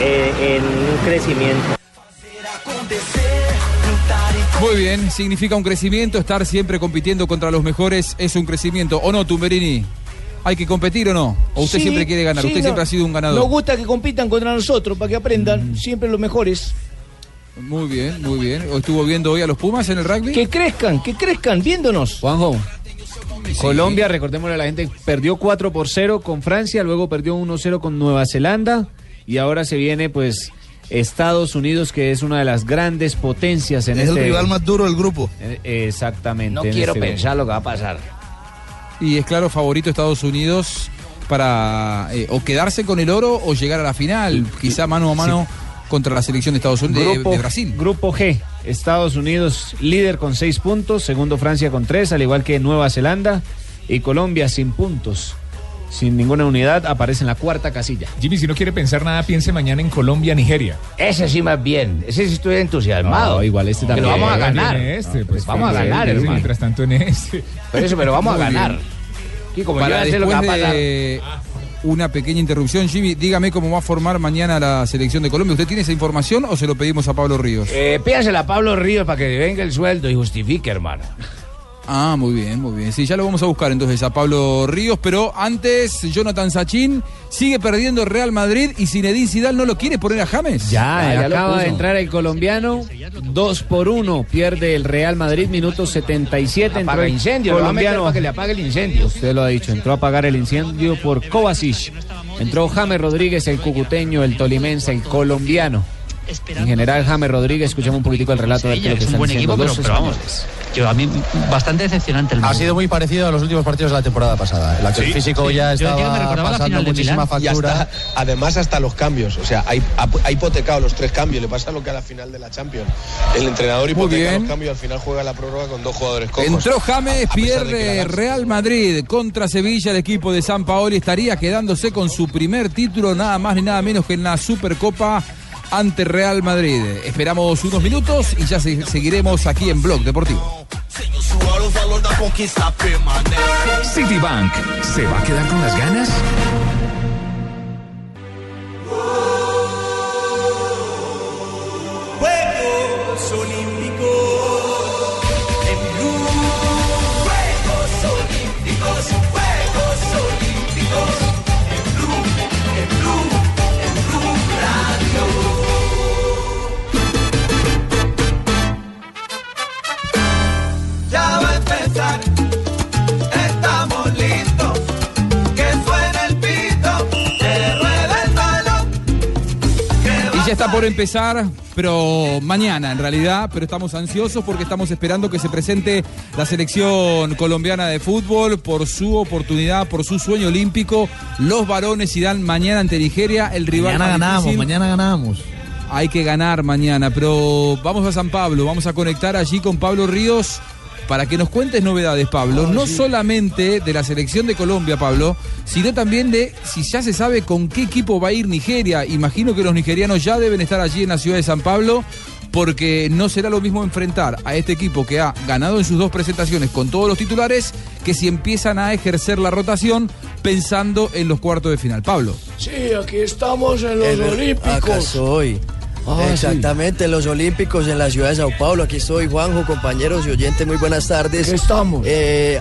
eh, en un crecimiento.
Muy bien, significa un crecimiento, estar siempre compitiendo contra los mejores es un crecimiento. ¿O no, Tumberini? ¿Hay que competir o no? ¿O usted
Sí,
siempre quiere ganar?
sí,
usted
no.
siempre ha sido un ganador.
Nos gusta que compitan contra nosotros para que aprendan. Siempre los mejores.
Muy bien, muy bien. ¿O estuvo viendo hoy a los Pumas en el rugby?
Que crezcan, que crezcan viéndonos.
Juanjo. Colombia, recordémosle a la gente, perdió 4 por 0 con Francia, luego perdió 1-0 con Nueva Zelanda y ahora se viene pues Estados Unidos, que es una de las grandes potencias en
Es el
este...
rival más duro del grupo.
Eh, Exactamente.
No quiero
este grupo.
pensar lo que va a pasar.
Y es claro favorito Estados Unidos para eh, o quedarse con el oro o llegar a la final, quizá mano a mano contra la selección de Estados Unidos de-
Grupo,
de, Brasil.
Grupo G, Estados Unidos líder con 6 puntos, segundo Francia con 3, al igual que Nueva Zelanda y Colombia sin puntos. Sin ninguna unidad, aparece en la cuarta casilla.
Jimmy, si no quiere pensar nada, piense mañana en Colombia, Nigeria.
Ese sí más bien. Ese sí estoy entusiasmado.
No, igual este
Que lo
también.
vamos a ganar.
Este, pues,
vamos a
pues,
ganar, hermano.
Mientras tanto en este.
Pero eso, pero vamos a ganar. Y como yo
Para
ya sé lo que va a pasar.
de una pequeña interrupción, Jimmy, dígame cómo va a formar mañana la selección de Colombia. ¿Usted tiene esa información o se lo pedimos a Pablo Ríos?
Eh, pídasela a Pablo Ríos para que venga el sueldo y justifique, hermano.
Ah, muy bien, muy bien. Sí, ya lo vamos a buscar entonces a Pablo Ríos, pero antes Jonathan Sachin sigue perdiendo Real Madrid y Zinedine Zidane no lo quiere poner a James.
Ya,
ya lo
acaba de entrar el colombiano, 2 por 1, pierde el Real Madrid, minuto 77. entró
Apaga
el
incendio, lo
colombiano.
para que le apague el incendio.
Usted lo ha dicho, entró a apagar el incendio por Kovacic. Entró James Rodríguez, el cucuteño, el tolimense, el colombiano. En general, James Rodríguez, escuchamos un poquitico el relato de lo que
es un
están
buen
diciendo
equipo, pero,
los
pero vamos. Yo a mí bastante decepcionante el
Ha sido muy parecido a los últimos partidos de la temporada pasada. El actor
Sí,
físico
sí.
ya
que
estaba
la
pasando muchísima factura.
hasta, además hasta los cambios. O sea, hay- ha, hipotecado los tres cambios. Le pasa lo que a la final de la Champions. El entrenador hipoteca los cambios y al final juega la prórroga con dos jugadores cojos.
Entró James,
A que
pierde
la-
Real Madrid contra Sevilla. El equipo de San Paoli estaría quedándose con su primer título, nada más ni nada menos que en la Supercopa ante Real Madrid. Esperamos unos minutos y ya se- seguiremos aquí en Blog Deportivo.
Citibank, ¿se va a quedar con las ganas?
Ya
está por empezar, pero mañana en realidad, pero estamos ansiosos porque estamos esperando que se presente la selección colombiana de fútbol por su oportunidad, por su sueño olímpico. Los varones irán mañana ante Nigeria, el rival
Mañana ganamos,
difícil.
mañana ganamos.
Hay que ganar mañana, pero vamos a San Pablo, vamos a conectar allí con Pablo Ríos para que nos cuentes novedades, Pablo. no solamente de la selección de Colombia, Pablo, sino también de si ya se sabe con qué equipo va a ir Nigeria. Imagino que los nigerianos ya deben estar allí en la ciudad de San Pablo. Porque no será lo mismo enfrentar a este equipo que ha ganado en sus dos presentaciones con todos los titulares que si empiezan a ejercer la rotación pensando en los cuartos de final. Pablo.
Sí, aquí estamos en los
El- Acá
Olímpicos.
soy.
Ah,
Exactamente, en los Olímpicos en la ciudad de Sao Paulo. Aquí estoy, Juanjo, compañeros y oyentes, muy buenas tardes.
estamos.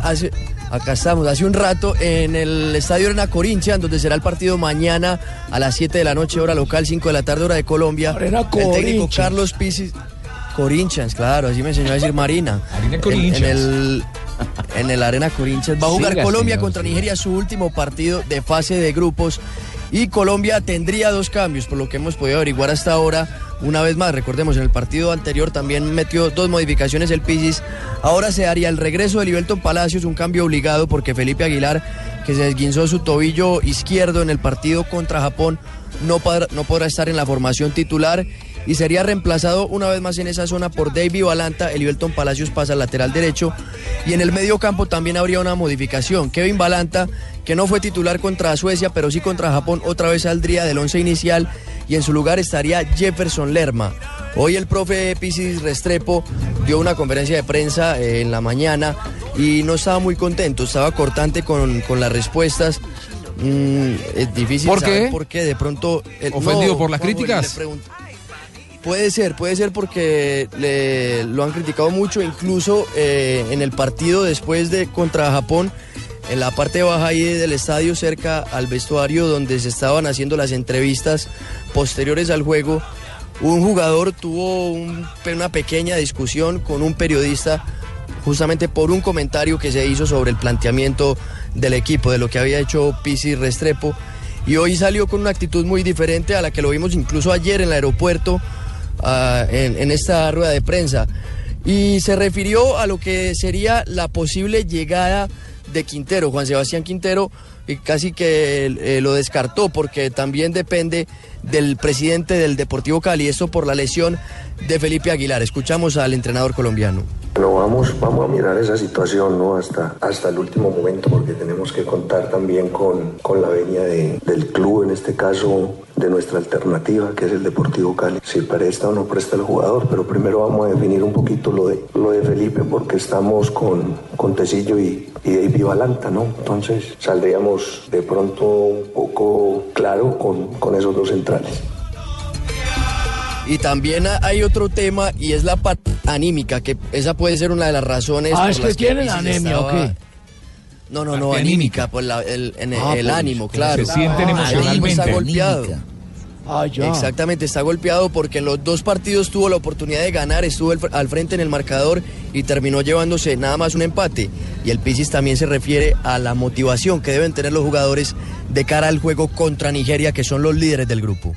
hace, acá estamos, hace un rato en el Estadio Arena Corinthians, donde será el partido mañana a las 7 de la noche, hora local, 5 de la tarde, hora de Colombia.
Arena
el técnico. Carlos Pisis. Corinthians, claro, así me enseñó a decir Marina.
Arena
En-
Corinthians.
En, el, en el Arena Corinthians. Va a jugar
Siga,
Colombia
señor,
contra. Nigeria, su último partido de fase de grupos. Y Colombia tendría dos cambios, por lo que hemos podido averiguar hasta ahora. Una vez más, recordemos, en el partido anterior también metió dos modificaciones el Pisis. Ahora se haría el regreso de Liberton Palacios, un cambio obligado porque Felipe Aguilar, que se desguinzó su tobillo izquierdo en el partido contra Japón, no, podrá- no podrá estar en la formación titular y sería reemplazado una vez más en esa zona por David Balanta. Elivelton Palacios pasa al lateral derecho y en el medio campo también habría una modificación. Kevin Balanta, que no fue titular contra Suecia, pero sí contra Japón, otra vez saldría del once inicial y en su lugar estaría Jefferson Lerma. Hoy el profe Pisis Restrepo dio una conferencia de prensa eh, en la mañana y no estaba muy contento, estaba cortante con, con las respuestas. Mm, es difícil
¿Por
saber
qué?
por qué. De pronto. eh,
¿Ofendido por las críticas?
Puede ser, puede ser porque le, lo han criticado mucho, incluso eh, en el partido después de contra Japón. en la parte baja ahí del estadio, cerca al vestuario donde se estaban haciendo las entrevistas posteriores al juego, un jugador tuvo un- una pequeña discusión con un periodista justamente por un comentario que se hizo sobre el planteamiento del equipo, de lo que había hecho Pisi Restrepo. Y hoy salió con una actitud muy diferente a la que lo vimos incluso ayer en el aeropuerto, ah, en, esta rueda de prensa. Y se refirió a lo que sería la posible llegada de Quintero, Juan Sebastián Quintero, y casi que eh, lo descartó porque también depende del presidente del Deportivo Cali, esto por la lesión de Felipe Aguilar. Escuchamos al entrenador colombiano.
Bueno, vamos, vamos a mirar esa situación ¿no? hasta, hasta el último momento porque tenemos que contar también con, con la venia de- del club, en este caso de nuestra alternativa, que es el Deportivo Cali. Si presta o no presta el jugador, pero primero vamos a definir un poquito lo de, lo de Felipe porque estamos con, con Tecillo y, y David Balanta, ¿no? Entonces saldríamos de pronto un poco claro con, con esos dos centrales.
Y también ha- hay otro tema y es la parte anímica, que esa puede ser una de las razones.
Ah,
por
es que
las
tienen
Pisis
anemia, ¿o
estaba-
qué?
No, no, no, anímica, por la- el, en-
Ah,
el
por
ánimo, claro.
se sienten
Ah, ánimo está
emocionalmente.
golpeado.
Ah.
Exactamente, está golpeado porque en los dos partidos tuvo la oportunidad de ganar, estuvo al frente en el marcador y terminó llevándose nada más un empate. Y el Pisis también se refiere a la motivación que deben tener los jugadores de cara al juego contra Nigeria, que son los líderes del grupo.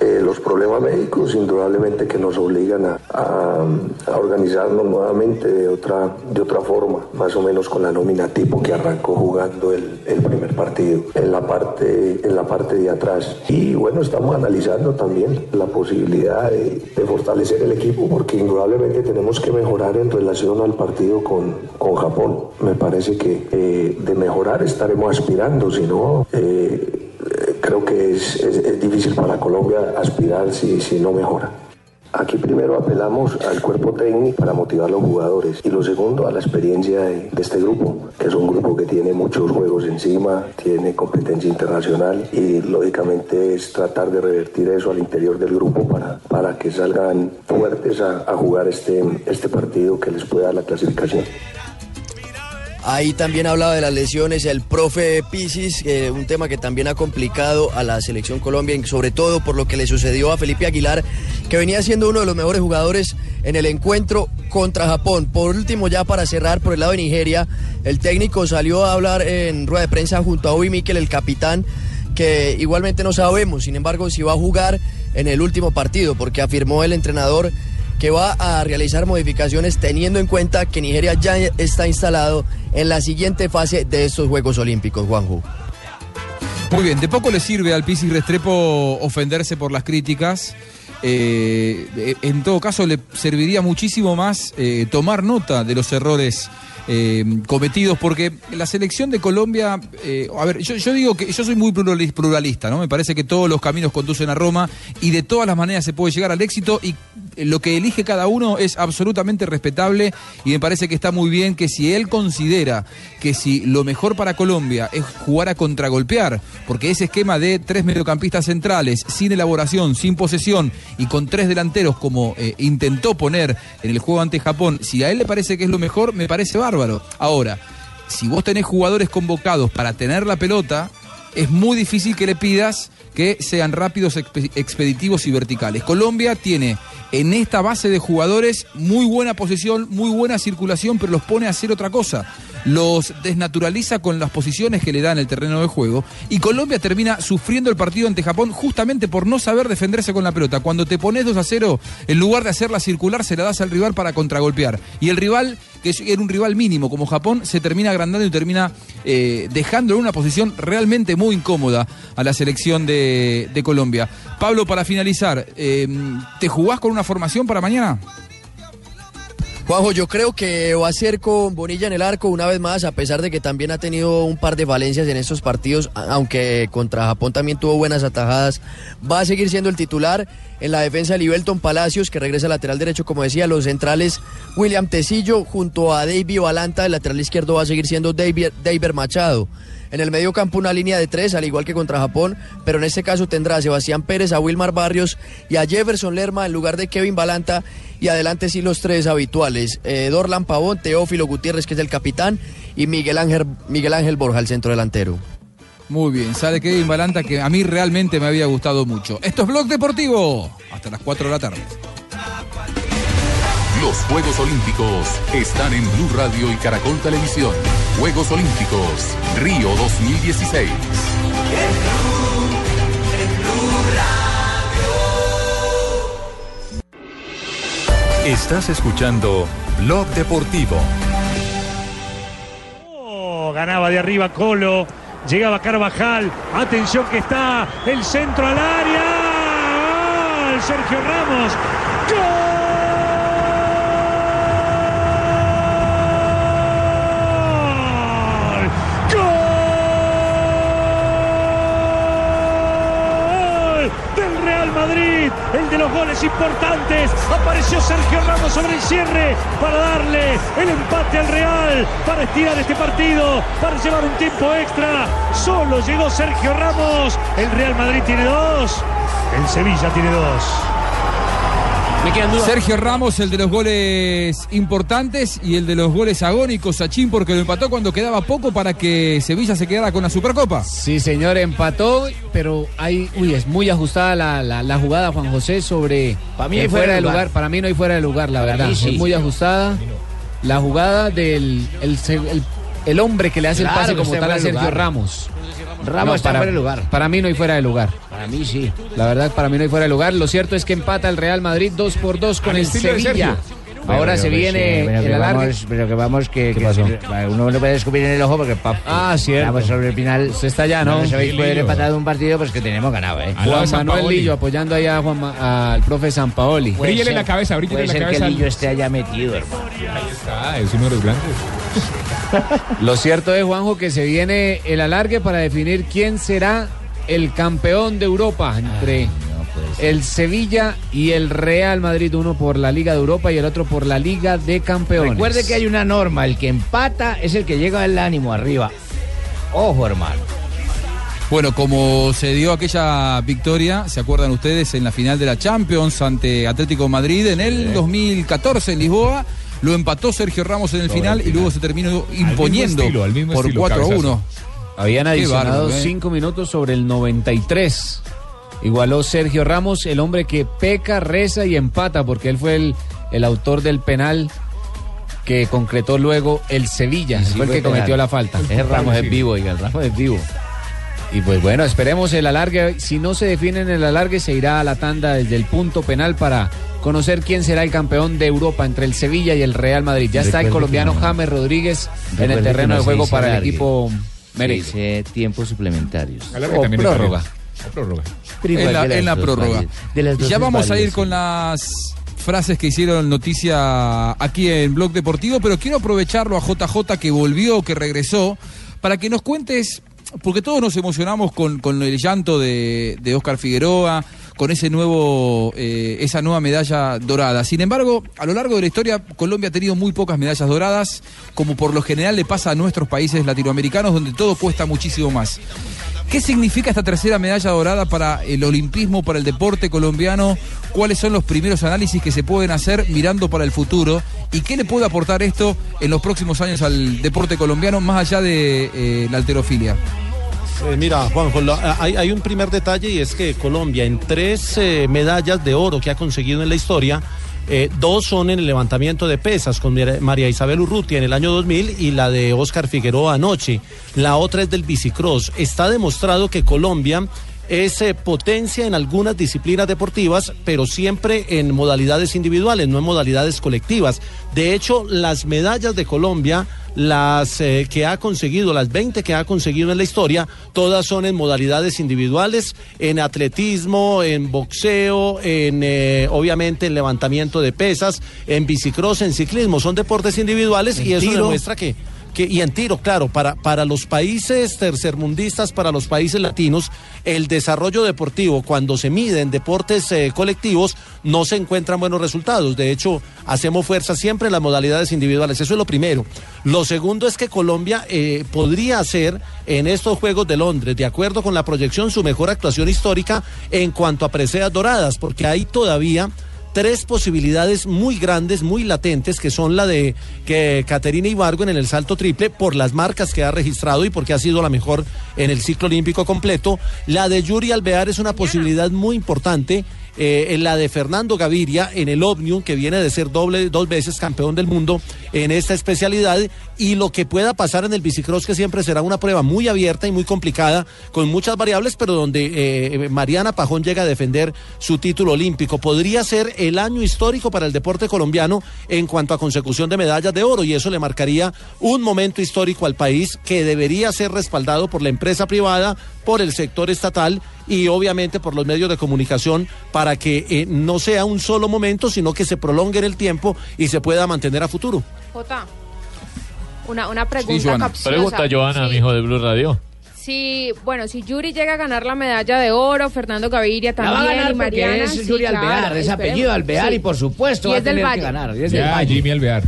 Eh, los problemas médicos indudablemente que nos obligan a, a- a organizarnos nuevamente de otra, de otra forma, más o menos con la nómina tipo que arrancó jugando el, primer partido en la, parte, en la parte de atrás. Y bueno, estamos analizando también la posibilidad de, fortalecer el equipo porque indudablemente tenemos que mejorar en relación al partido con, con Japón. Me parece que eh, de mejorar estaremos aspirando, si no... eh, creo que es, es- difícil para Colombia aspirar si, si no mejora. Aquí primero apelamos al cuerpo técnico para motivar a los jugadores y lo segundo a la experiencia de, de este grupo, que es un grupo que tiene muchos juegos encima, tiene competencia internacional y lógicamente es tratar de revertir eso al interior del grupo para, para que salgan fuertes a, a jugar este, este partido que les pueda dar la clasificación.
Ahí también hablaba de las lesiones el profe Pisis, eh, un tema que también ha complicado a la selección Colombia, sobre todo por lo que le sucedió a Felipe Aguilar, que venía siendo uno de los mejores jugadores en el encuentro contra Japón. Por último, ya para cerrar por el lado de Nigeria, el técnico salió a hablar en rueda de prensa junto a Obi Mikel, el capitán, que igualmente no sabemos, sin embargo, si va a jugar en el último partido, porque afirmó el entrenador que va a realizar modificaciones teniendo en cuenta que Nigeria ya está instalado en la siguiente fase de estos Juegos Olímpicos, Juanjo.
Muy bien, de poco le sirve al Pisis Restrepo ofenderse por las críticas. Eh, en todo caso, le serviría muchísimo más eh, tomar nota de los errores eh, cometidos, porque la selección de Colombia, a ver, yo, yo digo que yo soy muy pluralis- pluralista, ¿no? Me parece que todos los caminos conducen a Roma y de todas las maneras se puede llegar al éxito y lo que elige cada uno es absolutamente respetable y me parece que está muy bien que si él considera que si lo mejor para Colombia es jugar a contragolpear, porque ese esquema de tres mediocampistas centrales, sin elaboración, sin posesión y con tres delanteros como eh, intentó poner en el juego ante Japón, si a él le parece que es lo mejor, me parece bárbaro. Ahora, si vos tenés jugadores convocados para tener la pelota, es muy difícil que le pidas que sean rápidos, expe- expeditivos y verticales. Colombia tiene en esta base de jugadores muy buena posición, muy buena circulación, pero los pone a hacer otra cosa. Los desnaturaliza con las posiciones que le dan el terreno de juego. Y Colombia termina sufriendo el partido ante Japón justamente por no saber defenderse con la pelota. Cuando te pones 2 a 0, en lugar de hacerla circular, se la das al rival para contragolpear. Y el rival, que era un rival mínimo como Japón, se termina agrandando y termina eh, en una posición realmente muy incómoda a la selección de, de Colombia. Pablo, para finalizar, eh, ¿te jugás con una formación para mañana?
Juanjo, yo creo que va a ser con Bonilla en el arco una vez más, a pesar de que también ha tenido un par de valencias en estos partidos, aunque contra Japón también tuvo buenas atajadas. Va a seguir siendo el titular en la defensa de Libelton Palacios, que regresa al lateral derecho, como decía, los centrales William Tecillo junto a David Valanta, el lateral izquierdo va a seguir siendo David Machado. En el medio campo una línea de tres, al igual que contra Japón, pero en este caso tendrá a Sebastián Pérez, a Wilmar Barrios y a Jefferson Lerma en lugar de Kevin Balanta. Y adelante sí los tres habituales, eh, Dorlan Pavón, Teófilo Gutiérrez, que es el capitán, y Miguel Ángel, Miguel Ángel Borja, el centro delantero.
Muy bien, sale Kevin Balanta que a mí realmente me había gustado mucho. Esto es Blog Deportivo, hasta las 4 de la tarde.
Los Juegos Olímpicos están en Blue Radio y Caracol Televisión. Juegos Olímpicos, Río 2016. Estás escuchando Blog Deportivo.
Oh, ganaba de arriba Colo, llegaba Carvajal, atención que está el centro al área, ¡Gol! Sergio Ramos, gol Madrid, el de los goles importantes. Apareció Sergio Ramos sobre el cierre para darle el empate al Real, para estirar este partido, para llevar un tiempo extra. Solo llegó Sergio Ramos. El Real Madrid tiene dos, el Sevilla tiene dos.
Sergio Ramos, el de los goles importantes y el de los goles agónicos, Sachín, porque lo empató cuando quedaba poco para que Sevilla se quedara con la Supercopa.
Sí, señor, empató, pero hay, uy, es muy ajustada la, la- la jugada, Juan José, sobre
Para mí
eh,
hay fuera de lugar.
Para mí no hay fuera de lugar, la
Para
verdad.
mí sí.
Es muy ajustada. La jugada del el- el hombre que le hace
Claro
el pase como
está
tal a Sergio
lugar.
Ramos.
Ramos está
para,
fuera de lugar.
Para mí no hay fuera de lugar.
Para mí sí.
La verdad, para mí no hay fuera de lugar. Lo cierto es que empata el Real Madrid 2 por 2 con el Sevilla. Ahora
Pero
se viene
sí, pero que
el alargue.
vamos- pero que vamos que,
¿Qué
que-
pasó?
uno no puede escupir en el ojo porque pa,
Ah, cierto.
estamos sobre el final.
Usted está allá, ¿no?
No sabéis poder empatar un partido, pues que tenemos ganado, ¿eh?
Juan Manuel Lillo apoyando allá a Juan al profe Sampaoli.
Puede ser- Puede ser que Lillo esté allá metido, hermano.
Ah, es uno de los grandes.
Lo cierto es, Juanjo, que se viene el alargue para definir quién será el campeón de Europa entre el Sevilla y el Real Madrid, uno por la Liga de Europa y el otro por la Liga de Campeones.
Recuerde que hay una norma, el que empata es el que llega el ánimo arriba. Ojo, hermano.
Bueno, como se dio aquella victoria, ¿se acuerdan ustedes en la final de la Champions ante Atlético de Madrid en el 2014 en Lisboa? Lo empató Sergio Ramos en el final
el
y luego se terminó imponiendo
estilo, al mismo
por
estilo,
4 a
cabezazo.
1.
Habían adicionado
bárbaro, ¿eh?
cinco minutos sobre el 93. Igualó Sergio Ramos, el hombre que peca, reza y empata, porque él fue el, el autor del penal que concretó luego el Sevilla.
Sí,
fue el que cometió la falta.
Ese Ramos es vivo, oiga, el Ramos es vivo.
Y pues bueno, esperemos el alargue. Si no se define en el alargue, se irá a la tanda desde el punto penal para conocer quién será el campeón de Europa entre el Sevilla y el Real Madrid. Ya está el colombiano
no-
James Rodríguez en el terreno
no
de
se
juego para el equipo
Se
merengue.
dice tiempos suplementarios.
O prórroga.
O prórroga.
Pero igual
En la, en la prórroga. ya vamos a ir
sí.
con las frases que hicieron noticia aquí en Blog Deportivo, pero quiero aprovecharlo a JJ que volvió, que regresó, para que nos cuentes, porque todos nos emocionamos con, con el llanto de, de Oscar Figueroa, con ese nuevo, eh, esa nueva medalla dorada. Sin embargo, a lo largo de la historia, Colombia ha tenido muy pocas medallas doradas, como por lo general le pasa a nuestros países latinoamericanos, donde todo cuesta muchísimo más. ¿Qué significa esta tercera medalla dorada para el olimpismo, para el deporte colombiano? ¿Cuáles son los primeros análisis que se pueden hacer mirando para el futuro? ¿Y qué le puede aportar esto en los próximos años al deporte colombiano más allá de eh, la alterofilia?
Eh, mira, Juanjo, lo- hay, un primer detalle y es que Colombia en tres eh, medallas de oro que ha conseguido en la historia, eh, dos son en el levantamiento de pesas con María Isabel Urrutia en el año 2000 y la de Oscar Figueroa anoche. La otra es del bicicross. Está demostrado que Colombia es eh, potencia en algunas disciplinas deportivas, pero siempre en modalidades individuales, no en modalidades colectivas. De hecho, las medallas de Colombia, las eh, que ha conseguido, las 20 que ha conseguido en la historia, todas son en modalidades individuales, en atletismo, en boxeo, en eh, obviamente en levantamiento de pesas, en bicicross, en ciclismo, son deportes individuales y eso demuestra que y en tiro, claro, para, para los países tercermundistas, para los países latinos, el desarrollo deportivo, cuando se mide en deportes eh, colectivos, no se encuentran buenos resultados. De hecho, hacemos fuerza siempre en las modalidades individuales. Eso es lo primero. Lo segundo es que Colombia eh, podría hacer en estos Juegos de Londres, de acuerdo con la proyección, su mejor actuación histórica en cuanto a preseas doradas, porque hay todavía tres posibilidades muy grandes, muy latentes, que son la de que Caterina Ibargüen en el salto triple, por las marcas que ha registrado y porque ha sido la mejor en el ciclo olímpico completo. La de Yuri Alvear es una posibilidad muy importante. Eh, en la de Fernando Gaviria en el Omnium, que viene de ser doble, dos veces campeón del mundo en esta especialidad, y lo que pueda pasar en el bicicross, que siempre será una prueba muy abierta y muy complicada, con muchas variables, pero donde eh, Mariana Pajón llega a defender su título olímpico. Podría ser el año histórico para el deporte colombiano en cuanto a consecución de medallas de oro, y eso le marcaría un momento histórico al país que debería ser respaldado por la empresa privada, por el sector estatal y obviamente por los medios de comunicación para que eh, no sea un solo momento, sino que se prolongue en el tiempo y se pueda mantener a futuro.
Jota, una, una pregunta capciosa.
Pregunta Joana,
Sí.
mi hijo de Blue Radio.
Si, bueno, si Yuri llega a ganar la medalla de oro, Fernando Gaviria
La va a
también
ganar
y Mariana.
es
sí,
Yuri
claro,
Alvear, es
esperemos.
apellido Alvear
Sí.
y por supuesto
Y
va a
es del
tener que ganar. y es del
Ya,
Valle.
Jimmy Alvear.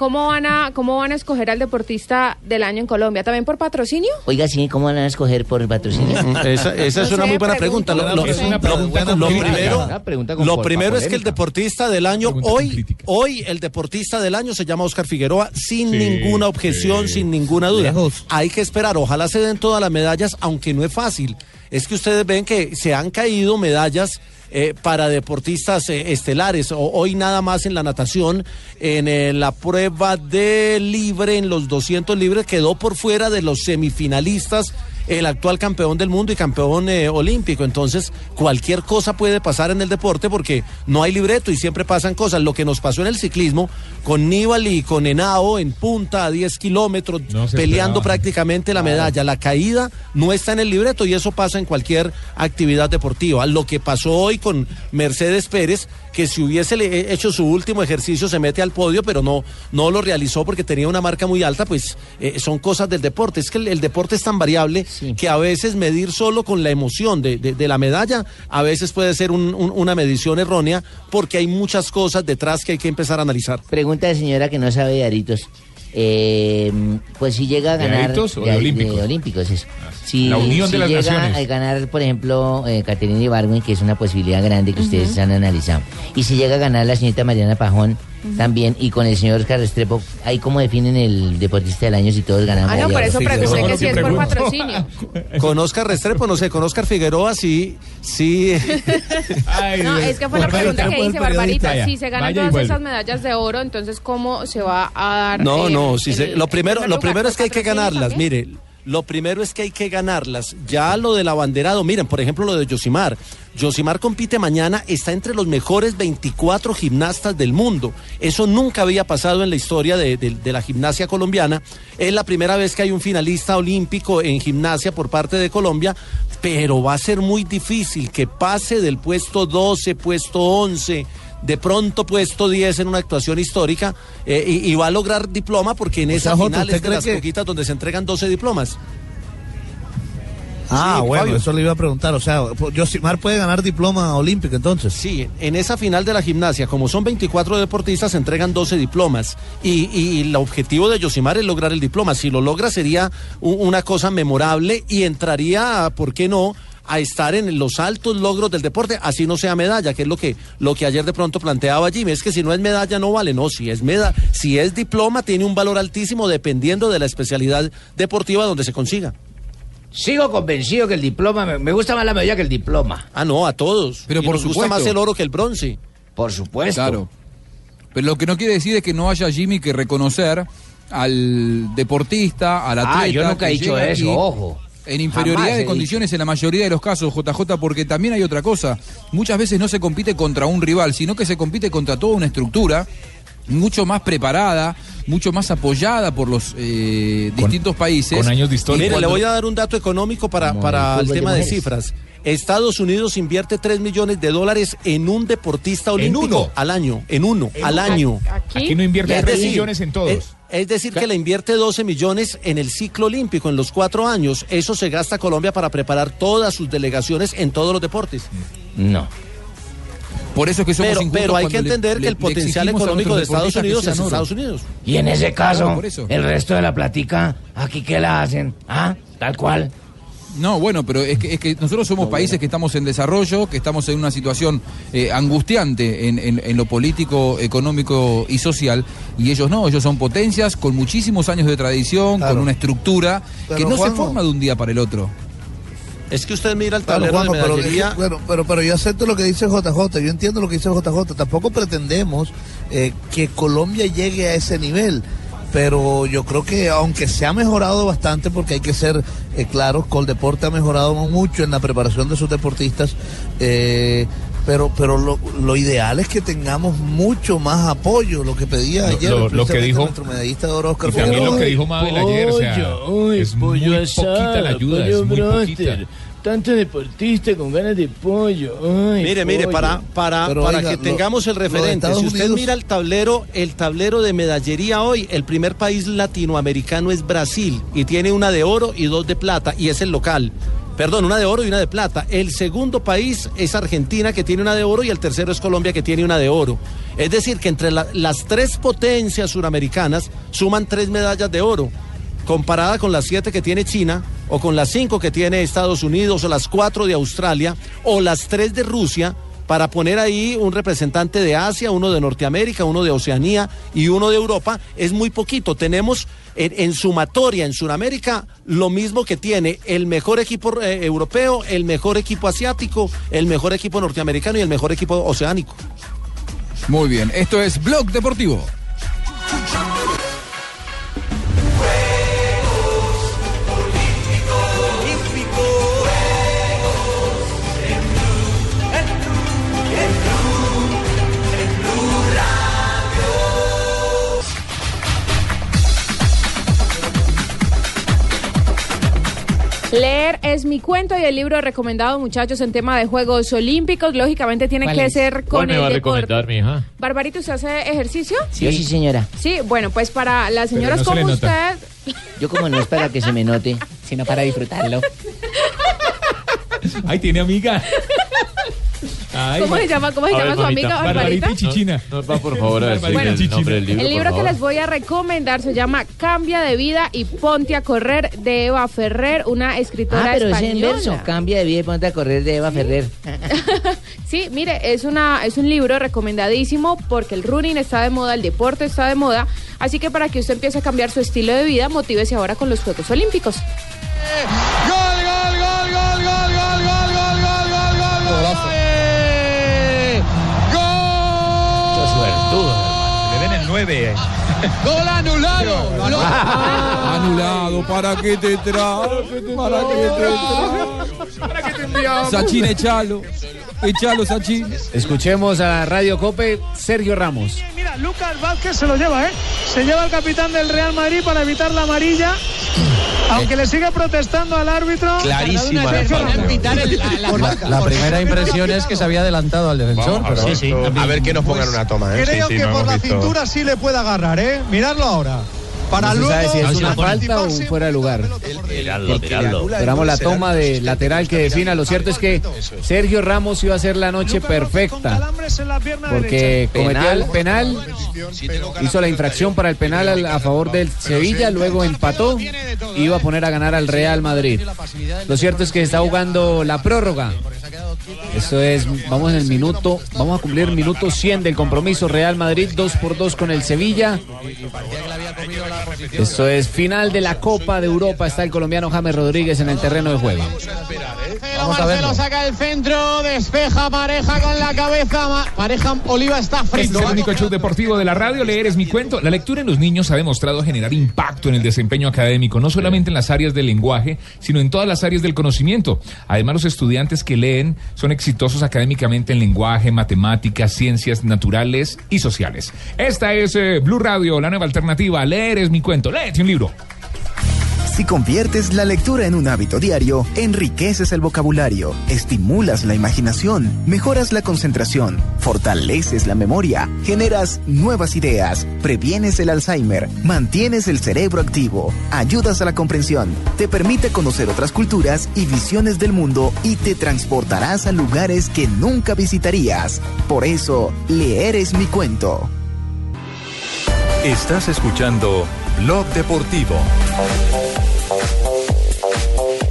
¿Cómo van, a, ¿Cómo van a escoger al deportista del año en Colombia? ¿También por patrocinio?
Oiga, sí, ¿cómo van a escoger por el patrocinio?
Esa, esa es una
sé,
muy buena pregunta. Lo,
no
lo-
sé. Es una
lo-
pregunta
lo
con
primero, lo es que el deportista del año, hoy, hoy el deportista del año se llama Oscar Figueroa, sin
Sí,
ninguna objeción,
sí.
sin ninguna duda.
Lejos.
Hay que esperar, ojalá se den todas las medallas, aunque no es fácil. Es que ustedes ven que se han caído medallas eh, para deportistas eh, estelares. Hoy nada más en la natación, en eh, la prueba de libre, en los 200 libres, quedó por fuera de los semifinalistas el actual campeón del mundo y campeón eh, olímpico. Entonces, cualquier cosa puede pasar en el deporte porque no hay libreto y siempre pasan cosas. Lo que nos pasó en el ciclismo con Nibali y con Henao en punta a 10 kilómetros,
No
peleando prácticamente la medalla. La caída no está en el libreto y eso pasa en cualquier actividad deportiva. Lo que pasó hoy con Mercedes Pérez, que si hubiese le- hecho su último ejercicio se mete al podio, pero no, no lo realizó porque tenía una marca muy alta, pues eh, son cosas del deporte. Es que el, el deporte es tan variable que a veces medir solo con la emoción de, de- de la medalla, a veces puede ser un- un- una medición errónea porque hay muchas cosas detrás que hay que empezar a analizar.
Pregunta de señora que no sabe de aritos. Eh, pues si llega a
¿De
ganar...
aritos o de olímpicos?
olímpicos, eso. Si,
La unión
si
de las
llega
naciones.
a ganar, por ejemplo, eh, Caterina Ibargüen, que es una posibilidad grande que ustedes han analizado. Y si llega a ganar la señorita Mariana Pajón, también, y con el señor Oscar Restrepo, ¿ahí cómo definen el deportista del año si todos ganan
Ah, no, por eso pregunté que si es por patrocinio.
Con Oscar Restrepo, no sé, con Oscar Figueroa sí, sí.
Ay,
No, es que fue la pregunta que hice. Barbarita. Si se ganan
vaya
todas
vuelve.
esas medallas de oro, entonces, ¿cómo se va a dar?
No,
eh,
no, si se-
el-
lo
el
primero,
primer
lo primero es que hay que
¿Patrocinio
ganarlas,
también?
mire. Lo primero es que hay que ganarlas. Ya lo del abanderado, miren, por ejemplo, lo de Yosimar. Yosimar compite mañana, está entre los mejores 24 gimnastas del mundo. Eso nunca había pasado en la historia de, de- la gimnasia colombiana. Es la primera vez que hay un finalista olímpico en gimnasia por parte de Colombia, pero va a ser muy difícil que pase del puesto 12, puesto 11 de pronto puesto 10 en una actuación histórica eh, y, y va a lograr diploma porque en
O
esa
sea,
final
¿usted
es de las
que-
poquitas donde se entregan 12 diplomas.
Ah,
Sí,
bueno,
Fabio.
eso le iba a preguntar. O sea, Josimar puede ganar diploma olímpico entonces.
Sí, en esa final de la gimnasia, como son 24 deportistas, se entregan 12 diplomas. Y, y el objetivo de Yosimar es lograr el diploma. Si lo logra, sería una cosa memorable y entraría, ¿por qué no? A estar en los altos logros del deporte, así no sea medalla, que es lo que, lo que ayer de pronto planteaba Jimmy, es que si no es medalla no vale, no, si es meda, si es diploma tiene un valor altísimo dependiendo de la especialidad deportiva donde se consiga.
Sigo convencido que el diploma, me, me gusta más la medalla que el diploma.
Ah, no, a todos.
Pero
Y
por
nos gusta
supuesto.
más el oro que el bronce.
Por supuesto.
Claro. Pero lo que no quiere decir es que no haya Jimmy que reconocer al deportista, al atleta.
Ah, yo nunca he
que
dicho eso,
aquí
ojo.
En inferioridad
Jamás
de condiciones en la mayoría de los casos, JJ, porque también hay otra cosa. Muchas veces no se compite contra un rival, sino que se compite contra toda una estructura mucho más preparada, mucho más apoyada por los eh, distintos países.
Mire, le voy a dar un dato económico para,
Como
para
el de
tema de
mujeres.
cifras. Estados Unidos invierte 3 millones de dólares en un deportista olímpico
uno?
al año, en uno,
En
al año.
Aquí- Aquí no invierte
Es
3
decir,
millones en todos.
Es, es decir, que le invierte 12 millones en el ciclo olímpico, en los cuatro años. Eso se gasta Colombia para preparar todas sus delegaciones en todos los deportes.
No.
Por eso es que somos
pero, pero hay que entender
le-
que el
le
potencial económico de Estados
que
Unidos es
oro.
Estados Unidos.
Y en ese caso,
Claro,
el resto de la platica, ¿aquí qué la hacen? ¿Ah? Tal cual.
No, bueno, pero es que, es que nosotros somos países que estamos en desarrollo, que estamos en una situación eh, angustiante en, en- en lo político, económico y social, y ellos no, ellos son potencias con muchísimos años de tradición,
Claro.
con una estructura que no se forma de un día para el otro.
Es que usted mira el
Claro,
tablero
Juanjo,
de
pero, bueno, pero, pero yo acepto lo que dice JJ, yo entiendo lo que dice JJ, tampoco pretendemos eh, que Colombia llegue a ese nivel, pero yo creo que aunque se ha mejorado bastante, porque hay que ser eh, claros, Coldeporte ha mejorado mucho en la preparación de sus deportistas, eh, pero, pero lo, lo ideal es que tengamos mucho más apoyo, lo que pedía ayer
lo- lo que dijo-
nuestro medallista de oro, Oscar
Y también lo que dijo Mabel ayer, o sea,
Pollo, uy,
es muy poquita la ayuda, es muy poquita.
Tanto deportista con ganas de pollo. ay,
Mire, mire, para, para,
Pero,
para
oiga,
que
lo-
tengamos el
lo
referente, si usted
Unidos-
mira el tablero, el tablero de medallería hoy, el primer país latinoamericano es Brasil y tiene una de oro y dos de plata y es el local. Perdón, una de oro y una de plata. El segundo país es Argentina que tiene una de oro y el tercero es Colombia que tiene una de oro. Es decir, que entre la- las tres potencias suramericanas suman tres medallas de oro comparada con las siete que tiene China, o con las cinco que tiene Estados Unidos, o las cuatro de Australia, o las tres de Rusia, para poner ahí un representante de Asia, uno de Norteamérica, uno de Oceanía y uno de Europa, es muy poquito. Tenemos en, en sumatoria en Sudamérica lo mismo que tiene el mejor equipo eh, europeo, el mejor equipo asiático, el mejor equipo norteamericano y el mejor equipo oceánico.
Muy bien, esto es Blog Deportivo.
Es mi cuento y el libro recomendado, muchachos, en tema de Juegos Olímpicos. Lógicamente tiene
¿Cuál
que
es?
ser con
¿Cuál me
el
va a
deporte.
recomendar, mija?
Barbarito, ¿usted hace ejercicio?
Yo sí, señora.
Sí, bueno, pues para las señoras
no
como usted,
Yo como no es para que se me note, sino para disfrutarlo.
Ay, tiene amiga. Ay,
¿cómo se llama, cómo se llama su amiga Barbarita?
Chichina.
Nos va por favor a decir
Bueno,
el nombre del libro.
El libro que les voy a recomendar se llama Cambia de vida y ponte a correr de Eva Ferrer, una escritora
Ah, pero es en
española.
verso. Cambia de vida y ponte a correr de Eva Ferrer.
Sí, mire, es una es un libro recomendadísimo porque el running está de moda, el deporte está de moda, así que para que usted empiece a cambiar su estilo de vida, motívese ahora con los Juegos Olímpicos.
Gol, gol, gol, gol, gol, gol, gol, gol, gol, gol,
9.
Gol anulado. Lo-
Anulado, ¿para qué te trae? ¿Para qué te trae?
¿Para qué te enviamos?
Sachin, echalo.
Escuchemos a Radio Cope, Sergio Ramos.
Mira, Lucas Vázquez se lo lleva, ¿eh? Se lleva el capitán del Real Madrid para evitar la amarilla. Aunque le sigue protestando al árbitro.
Clarísima la primera impresión es que se había adelantado al defensor.
Vamos a ver.
pero-
A ver que nos pongan una toma, ¿eh?
Creo
Sí, sí,
que
no
por la
visto.
cintura sí le puede agarrar, ¿eh? Miradlo ahora. Para
no se
luego.
sabe si es una falta o un fuera de lugar. Esperamos la toma de lateral que defina. Lo cierto es que Sergio Ramos iba a hacer la noche perfecta. Porque cometió el penal, hizo la infracción para el penal al- a favor del Sevilla, luego empató y iba a poner a ganar al Real Madrid. Lo cierto es que está jugando la prórroga. Eso es, vamos en el minuto, vamos a cumplir minuto 100 del compromiso Real Madrid 2 por 2 con el Sevilla. Esto es final de la Copa de Europa. Está el colombiano James Rodríguez en el terreno de juego.
Marcelo saca el centro, despeja pareja con la cabeza. Pareja Oliva está
Este
frito.
es el único show deportivo de la radio. Leer es mi cuento. La lectura en los niños ha demostrado generar impacto en el desempeño académico, no solamente en las áreas del lenguaje, sino en todas las áreas del conocimiento. Además, los estudiantes que leen son exitosos académicamente en lenguaje, matemáticas, ciencias naturales y sociales. Esta es eh, Blue Radio, la nueva alternativa. Leer es mi cuento. Léete un libro.
Si conviertes la lectura en un hábito diario, enriqueces el vocabulario, estimulas la imaginación, mejoras la concentración, fortaleces la memoria, generas nuevas ideas, previenes el Alzheimer, mantienes el cerebro activo, ayudas a la comprensión, te permite conocer otras culturas y visiones del mundo y te transportarás a lugares que nunca visitarías. Por eso, leer es mi cuento.
Estás escuchando Blog Deportivo.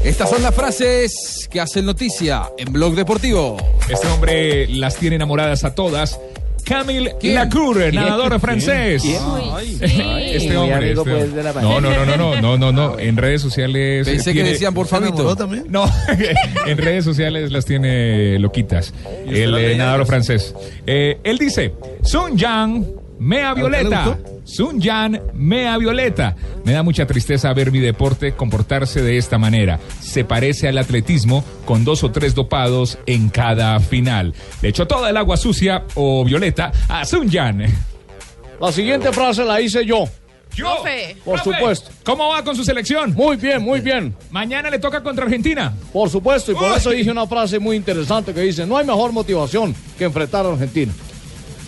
Estas son las frases que hacen noticia en Blog Deportivo.
Este hombre las tiene enamoradas a todas. Camille
¿Quién?
Lacour,
¿Quién?
nadador
¿Quién?
francés.
¿Quién?
Este
Muy
hombre.
amigo,
este
pues,
hombre.
de la
No, no, no, no, no, no, no, no. En redes sociales.
Pensé que decían por Fabito.
No, en redes sociales las tiene loquitas. El eh, nadador francés. Eh, él dice: Sun Yang, mea violeta. Sun Yang, mea violeta. Me da mucha tristeza ver mi deporte comportarse de esta manera. Se parece al atletismo con dos o tres dopados en cada final. Le echó toda el agua sucia o violeta a Sun Yang.
La siguiente frase la hice yo.
Yo,
Por
profe,
supuesto.
¿Cómo va con su selección?
Muy bien, muy bien.
Mañana le toca contra Argentina.
Por supuesto, y por
Uy.
eso dije una frase muy interesante que dice, no hay mejor motivación que enfrentar a Argentina.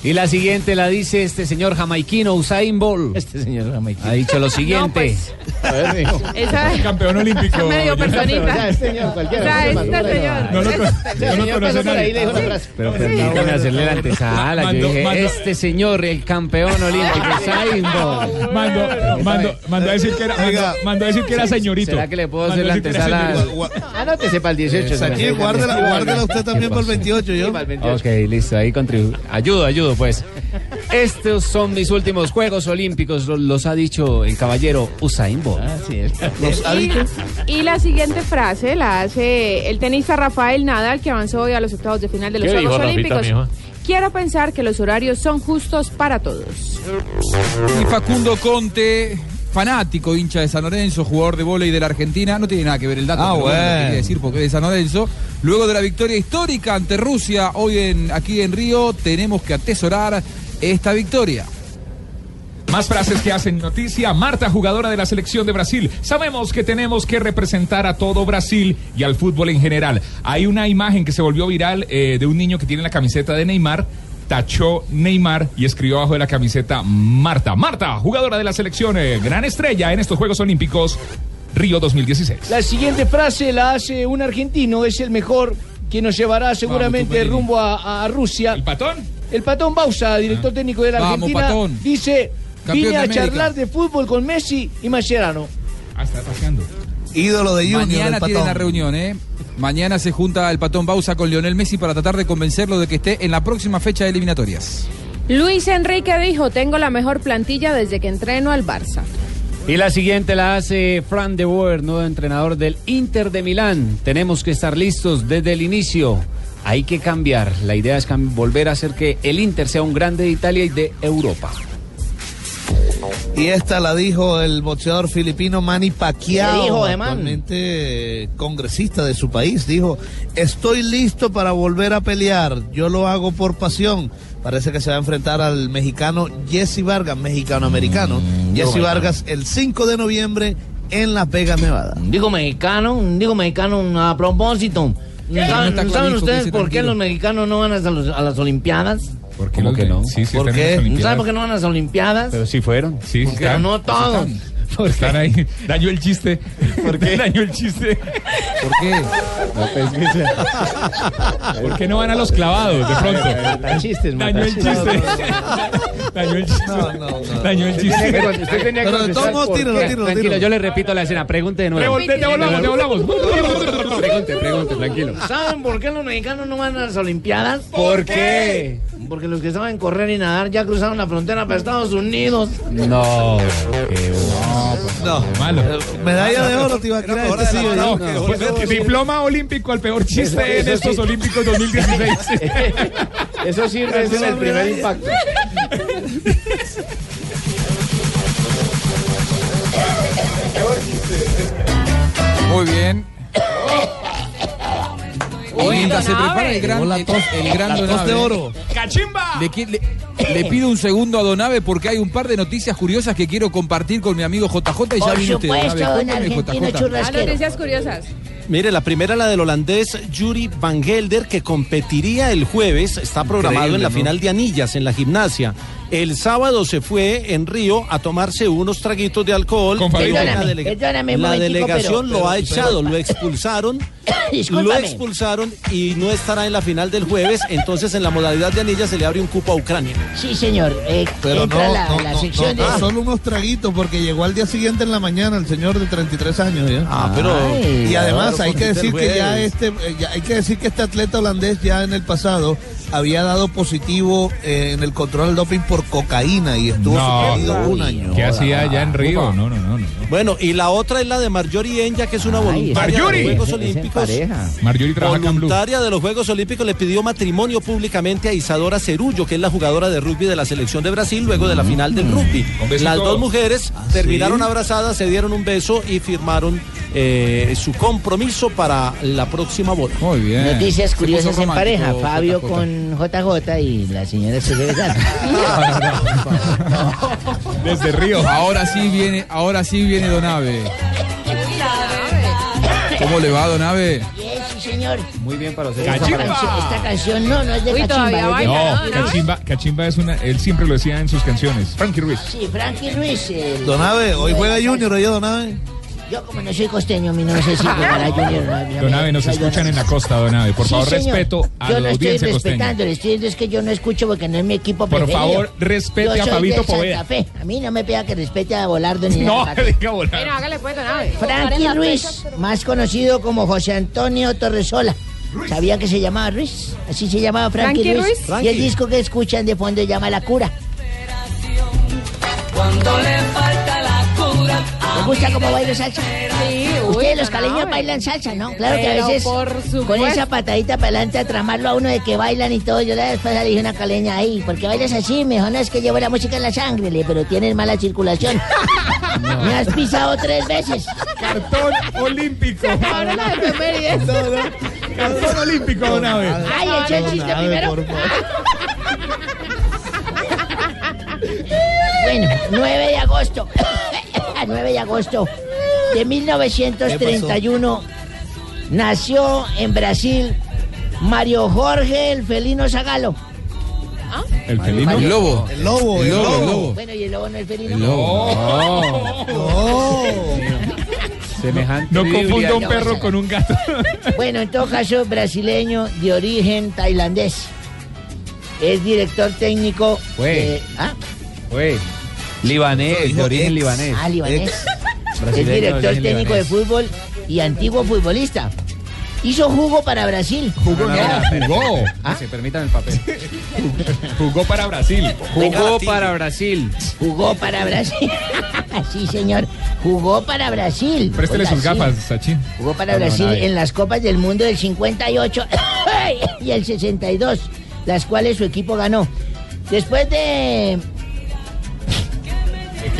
Y la siguiente la dice este señor jamaiquino Usain Bolt.
Este señor jamaiquino.
Ha dicho lo siguiente.
A ver, mijo.
Esa
Campeón olímpico.
medio personita.
Este señor, cualquiera.
O sea,
no se
este señor.
No lo,
Este
no lo conoce
ahí frase.
Pero permítame hacerle la antesala.
Mando-
Yo dije,
mando-
este señor, el campeón olímpico, Usain Bolt.
Mando, mando, mando a decir que era, mando, mando a decir que era señorito.
¿Será que le puedo
Mandó
hacer la
a decir que era
antesala?
señorito.
Anótese para el 18.
Saqué,
señor.
guárdela, guárdela usted también para el 28, yo.
Ok, listo, ahí contribuyo. Ayudo, ayudo, pues. Estos son mis últimos Juegos Olímpicos, lo- los ha dicho el caballero Usain Bolt.
Los ha dicho.
Y la siguiente frase la hace el tenista Rafael Nadal, que avanzó hoy a los octavos de final de los
¿Qué
Juegos
Rafita,
Olímpicos. Quiero pensar que los horarios son justos para todos.
Y Facundo Conte, fanático, hincha de San Lorenzo, jugador de vóley de la Argentina. No tiene nada que ver el dato,
Ah,
pero bueno,
bueno.
te quería decir porque es de San Lorenzo. Luego de la victoria histórica ante Rusia hoy en, aquí en Río, tenemos que atesorar esta victoria.
Más frases que hacen noticia. Marta, jugadora de la selección de Brasil. Sabemos que tenemos que representar a todo Brasil y al fútbol en general. Hay una imagen que se volvió viral eh, de un niño que tiene la camiseta de Neymar. Tachó Neymar y escribió abajo de la camiseta Marta. Marta, jugadora de la selección, eh, gran estrella en estos Juegos Olímpicos Río 2016.
La siguiente frase la hace un argentino, es el mejor, que nos llevará seguramente rumbo a, a Rusia.
¿El patón?
El Patón Bausa, director técnico de la
Vamos,
Argentina,
Patón.
dice,
Campeón
vine a
América".
charlar de fútbol con Messi y Mascherano.
Ah, está paseando.
Ídolo de Junior,
Mañana
el patón.
la reunión, ¿eh? Mañana se junta el patón Bausa con Lionel Messi para tratar de convencerlo de que esté en la próxima fecha de eliminatorias.
Luis Enrique dijo, tengo la mejor plantilla desde que entreno al Barça.
Y la siguiente la hace Fran de Boer, nuevo entrenador del Inter de Milán. Tenemos que estar listos desde el inicio. Hay que cambiar. La idea es volver a hacer que el Inter sea un grande de Italia y de Europa.
Y esta la dijo el boxeador filipino Manny Pacquiao, actualmente congresista de su país. Dijo, estoy listo para volver a pelear, yo lo hago por pasión. Parece que se va a enfrentar al mexicano Jesse Vargas, mexicano-americano.
Mm,
Jesse
bueno.
Vargas el 5 de noviembre en Las Vegas, Nevada.
Digo mexicano, digo mexicano a propósito. ¿Saben, ustedes por qué los mexicanos no van a los- a las Olimpiadas?
¿Por qué
¿Cómo
los
que no?
Sí, sí,
¿Por qué?
las Olimpiadas.
¿Saben por qué no van a las Olimpiadas?
Pero sí fueron.
Sí, sí
Pero
están.
no todos.
están. Están ahí. Dañó el chiste. ¿Por qué? Dañó el chiste.
¿Por qué?
¿Por qué no van a los clavados de pronto?
chistes,
Dañó el chiste. Dañó el chiste.
No, no, no.
Dañó el chiste.
usted tenía que
Pero de todos modos, tíralo, tíralo,
Tranquilo, yo le repito la escena. Pregunte de nuevo.
Te devolvamos, devolvamos.
Pregunte, pregunte, tranquilo.
¿Saben por qué los mexicanos no van a las Olimpiadas?
¿Por qué?
Porque los que saben correr y nadar ya cruzaron la frontera para Estados Unidos.
No, qué
No,
Malo.
medalla de oro, Tibaquira, este sí.
No,
¿no?
pues, diploma olímpico al peor chiste en estos Olímpicos 2016.
Eso sirve es en el primer impacto.
Muy bien. Y mientras se prepara el gran, el, el gran
La tos
Donave,
de oro.
¡Cachimba!
Le, qui- le- le pido un segundo a Donave porque hay un par de noticias curiosas que quiero compartir con mi amigo JJ y ya viene usted. Donave. JJ.
Ah,
churrasquero.
noticias curiosas.
Mire, la primera la del holandés Yuri Van Gelder, que competiría el jueves, está programado
Increíble,
en la
¿no?
final de anillas en la gimnasia. El sábado se fue en Río a tomarse unos traguitos de alcohol. La, delega-
Perdóname
delegación
pero-
lo ha
pero-
echado, lo expulsaron. lo expulsaron y no estará en la final del jueves. Entonces, en la modalidad de anilla se le abre un cupo a Ucrania.
Sí, señor. Eh,
Pero
entra
no,
la,
no,
la
no,
sección
no,
de...
no, solo unos traguitos porque llegó al día siguiente en la mañana el señor de 33 años ya.
Ah, pero-
Ay,
y además
claro,
hay que decir que ya este eh, ya hay que decir que este atleta holandés ya en el pasado había dado positivo eh, en el control del doping por cocaína y estuvo
No.
suspendido un año.
¿Qué hacía allá en Río? No, no, no, no.
Bueno, y la otra es la de Marjorie Enya, que es una voluntaria de
Marjorie.
los Juegos Olímpicos.
pareja.
Marjorie.
Voluntaria de los Juegos Olímpicos le pidió matrimonio públicamente a Isadora Cerullo, que es la jugadora de rugby de la selección de Brasil, luego de la final del rugby.
Con y
Las dos mujeres terminaron abrazadas, se dieron un beso y firmaron eh, su compromiso para la próxima boda.
Muy bien.
Noticias
puso
curiosas en pareja. Fabio
JJ.
Con JJ y la señora se regresaron.
Desde Río.
Ahora sí viene, ahora sí viene Donave. ¿Cómo le va, Donave?
Bien, sí, señor.
Muy bien para usted.
Esta
Cachimba.
canción, esta canción no, no es de
Uy,
Cachimba.
todavía
es de-
baila.
No, Cachimba, Cachimba es una. Él siempre lo decía en sus canciones. Frankie Ruiz.
Sí, Frankie Ruiz. el-
Donave, hoy juega Junior, oye Donave.
Yo como no soy costeño, a mí no sé si jugará Junior. no, no,
Don Ave, nos
no,
escuchan
no.
en la costa, Don Ave. Por
Sí,
favor,
señor.
respeto a
Yo
la
no estoy
audiencia costeña.
respetando, le estoy diciendo es que yo no escucho porque no es mi equipo
Por
preferido.
favor, respete
Yo
a Fabito Poveda.
Fe. A mí no me pega que respete a Volardo ni
No,
nada.
le diga volar.
Bueno, hágale pues, don Abe.
Frankie Ruiz, más conocido como José Antonio Torresola. ¿Sabía que se llamaba Ruiz? Así se llamaba Frankie,
¿Frankie
Ruiz.
Ruiz?
Y el disco que escuchan de fondo se llama La Cura.
Cuando le falta la cura.
¿Les gusta cómo bailo salsa?
Sí, uy,
Ustedes los caleños
Abe.
bailan salsa, ¿no? Claro que a veces
por
con esa patadita para adelante a tramarlo a uno de que bailan y todo. Yo la vez pasada le dije a una caleña ahí, porque bailas así, mejor no es que llevo la música en la sangre, le, pero tienes mala circulación. Me has pisado tres veces.
Cartón olímpico.
Ahora la efemérides.
Cartón olímpico, Don Ave.
Ay, eché el chiste primero. Bueno, 9 de agosto. 9 de agosto de 1931 nació en Brasil Mario Jorge el felino Zagalo.
El felino.
El lobo.
El lobo,
El
el
lobo, el
lobo.
lobo.
Bueno, y el lobo no es felino.
El lobo.
No.
Semejante.
No confunda un perro con un gato.
Bueno, en todo caso, brasileño de origen tailandés. Es director técnico
Fue.
de... ¿Ah?
Güey. Libanés, de origen
ex.
libanés.
Ah, libanés. Es director técnico de fútbol y antiguo futbolista. Hizo jugo para Brasil.
Jugó,
No, no, no.
jugó.
Que Se permitan el papel.
Jugó para Brasil.
Jugó para Brasil.
Jugó para Brasil. sí, señor. Jugó para Brasil.
Préstele sus
sí.
gafas, Sachin.
Jugó para
No,
Brasil en las Copas del Mundo del 58 y el 62, las cuales su equipo ganó. Después de...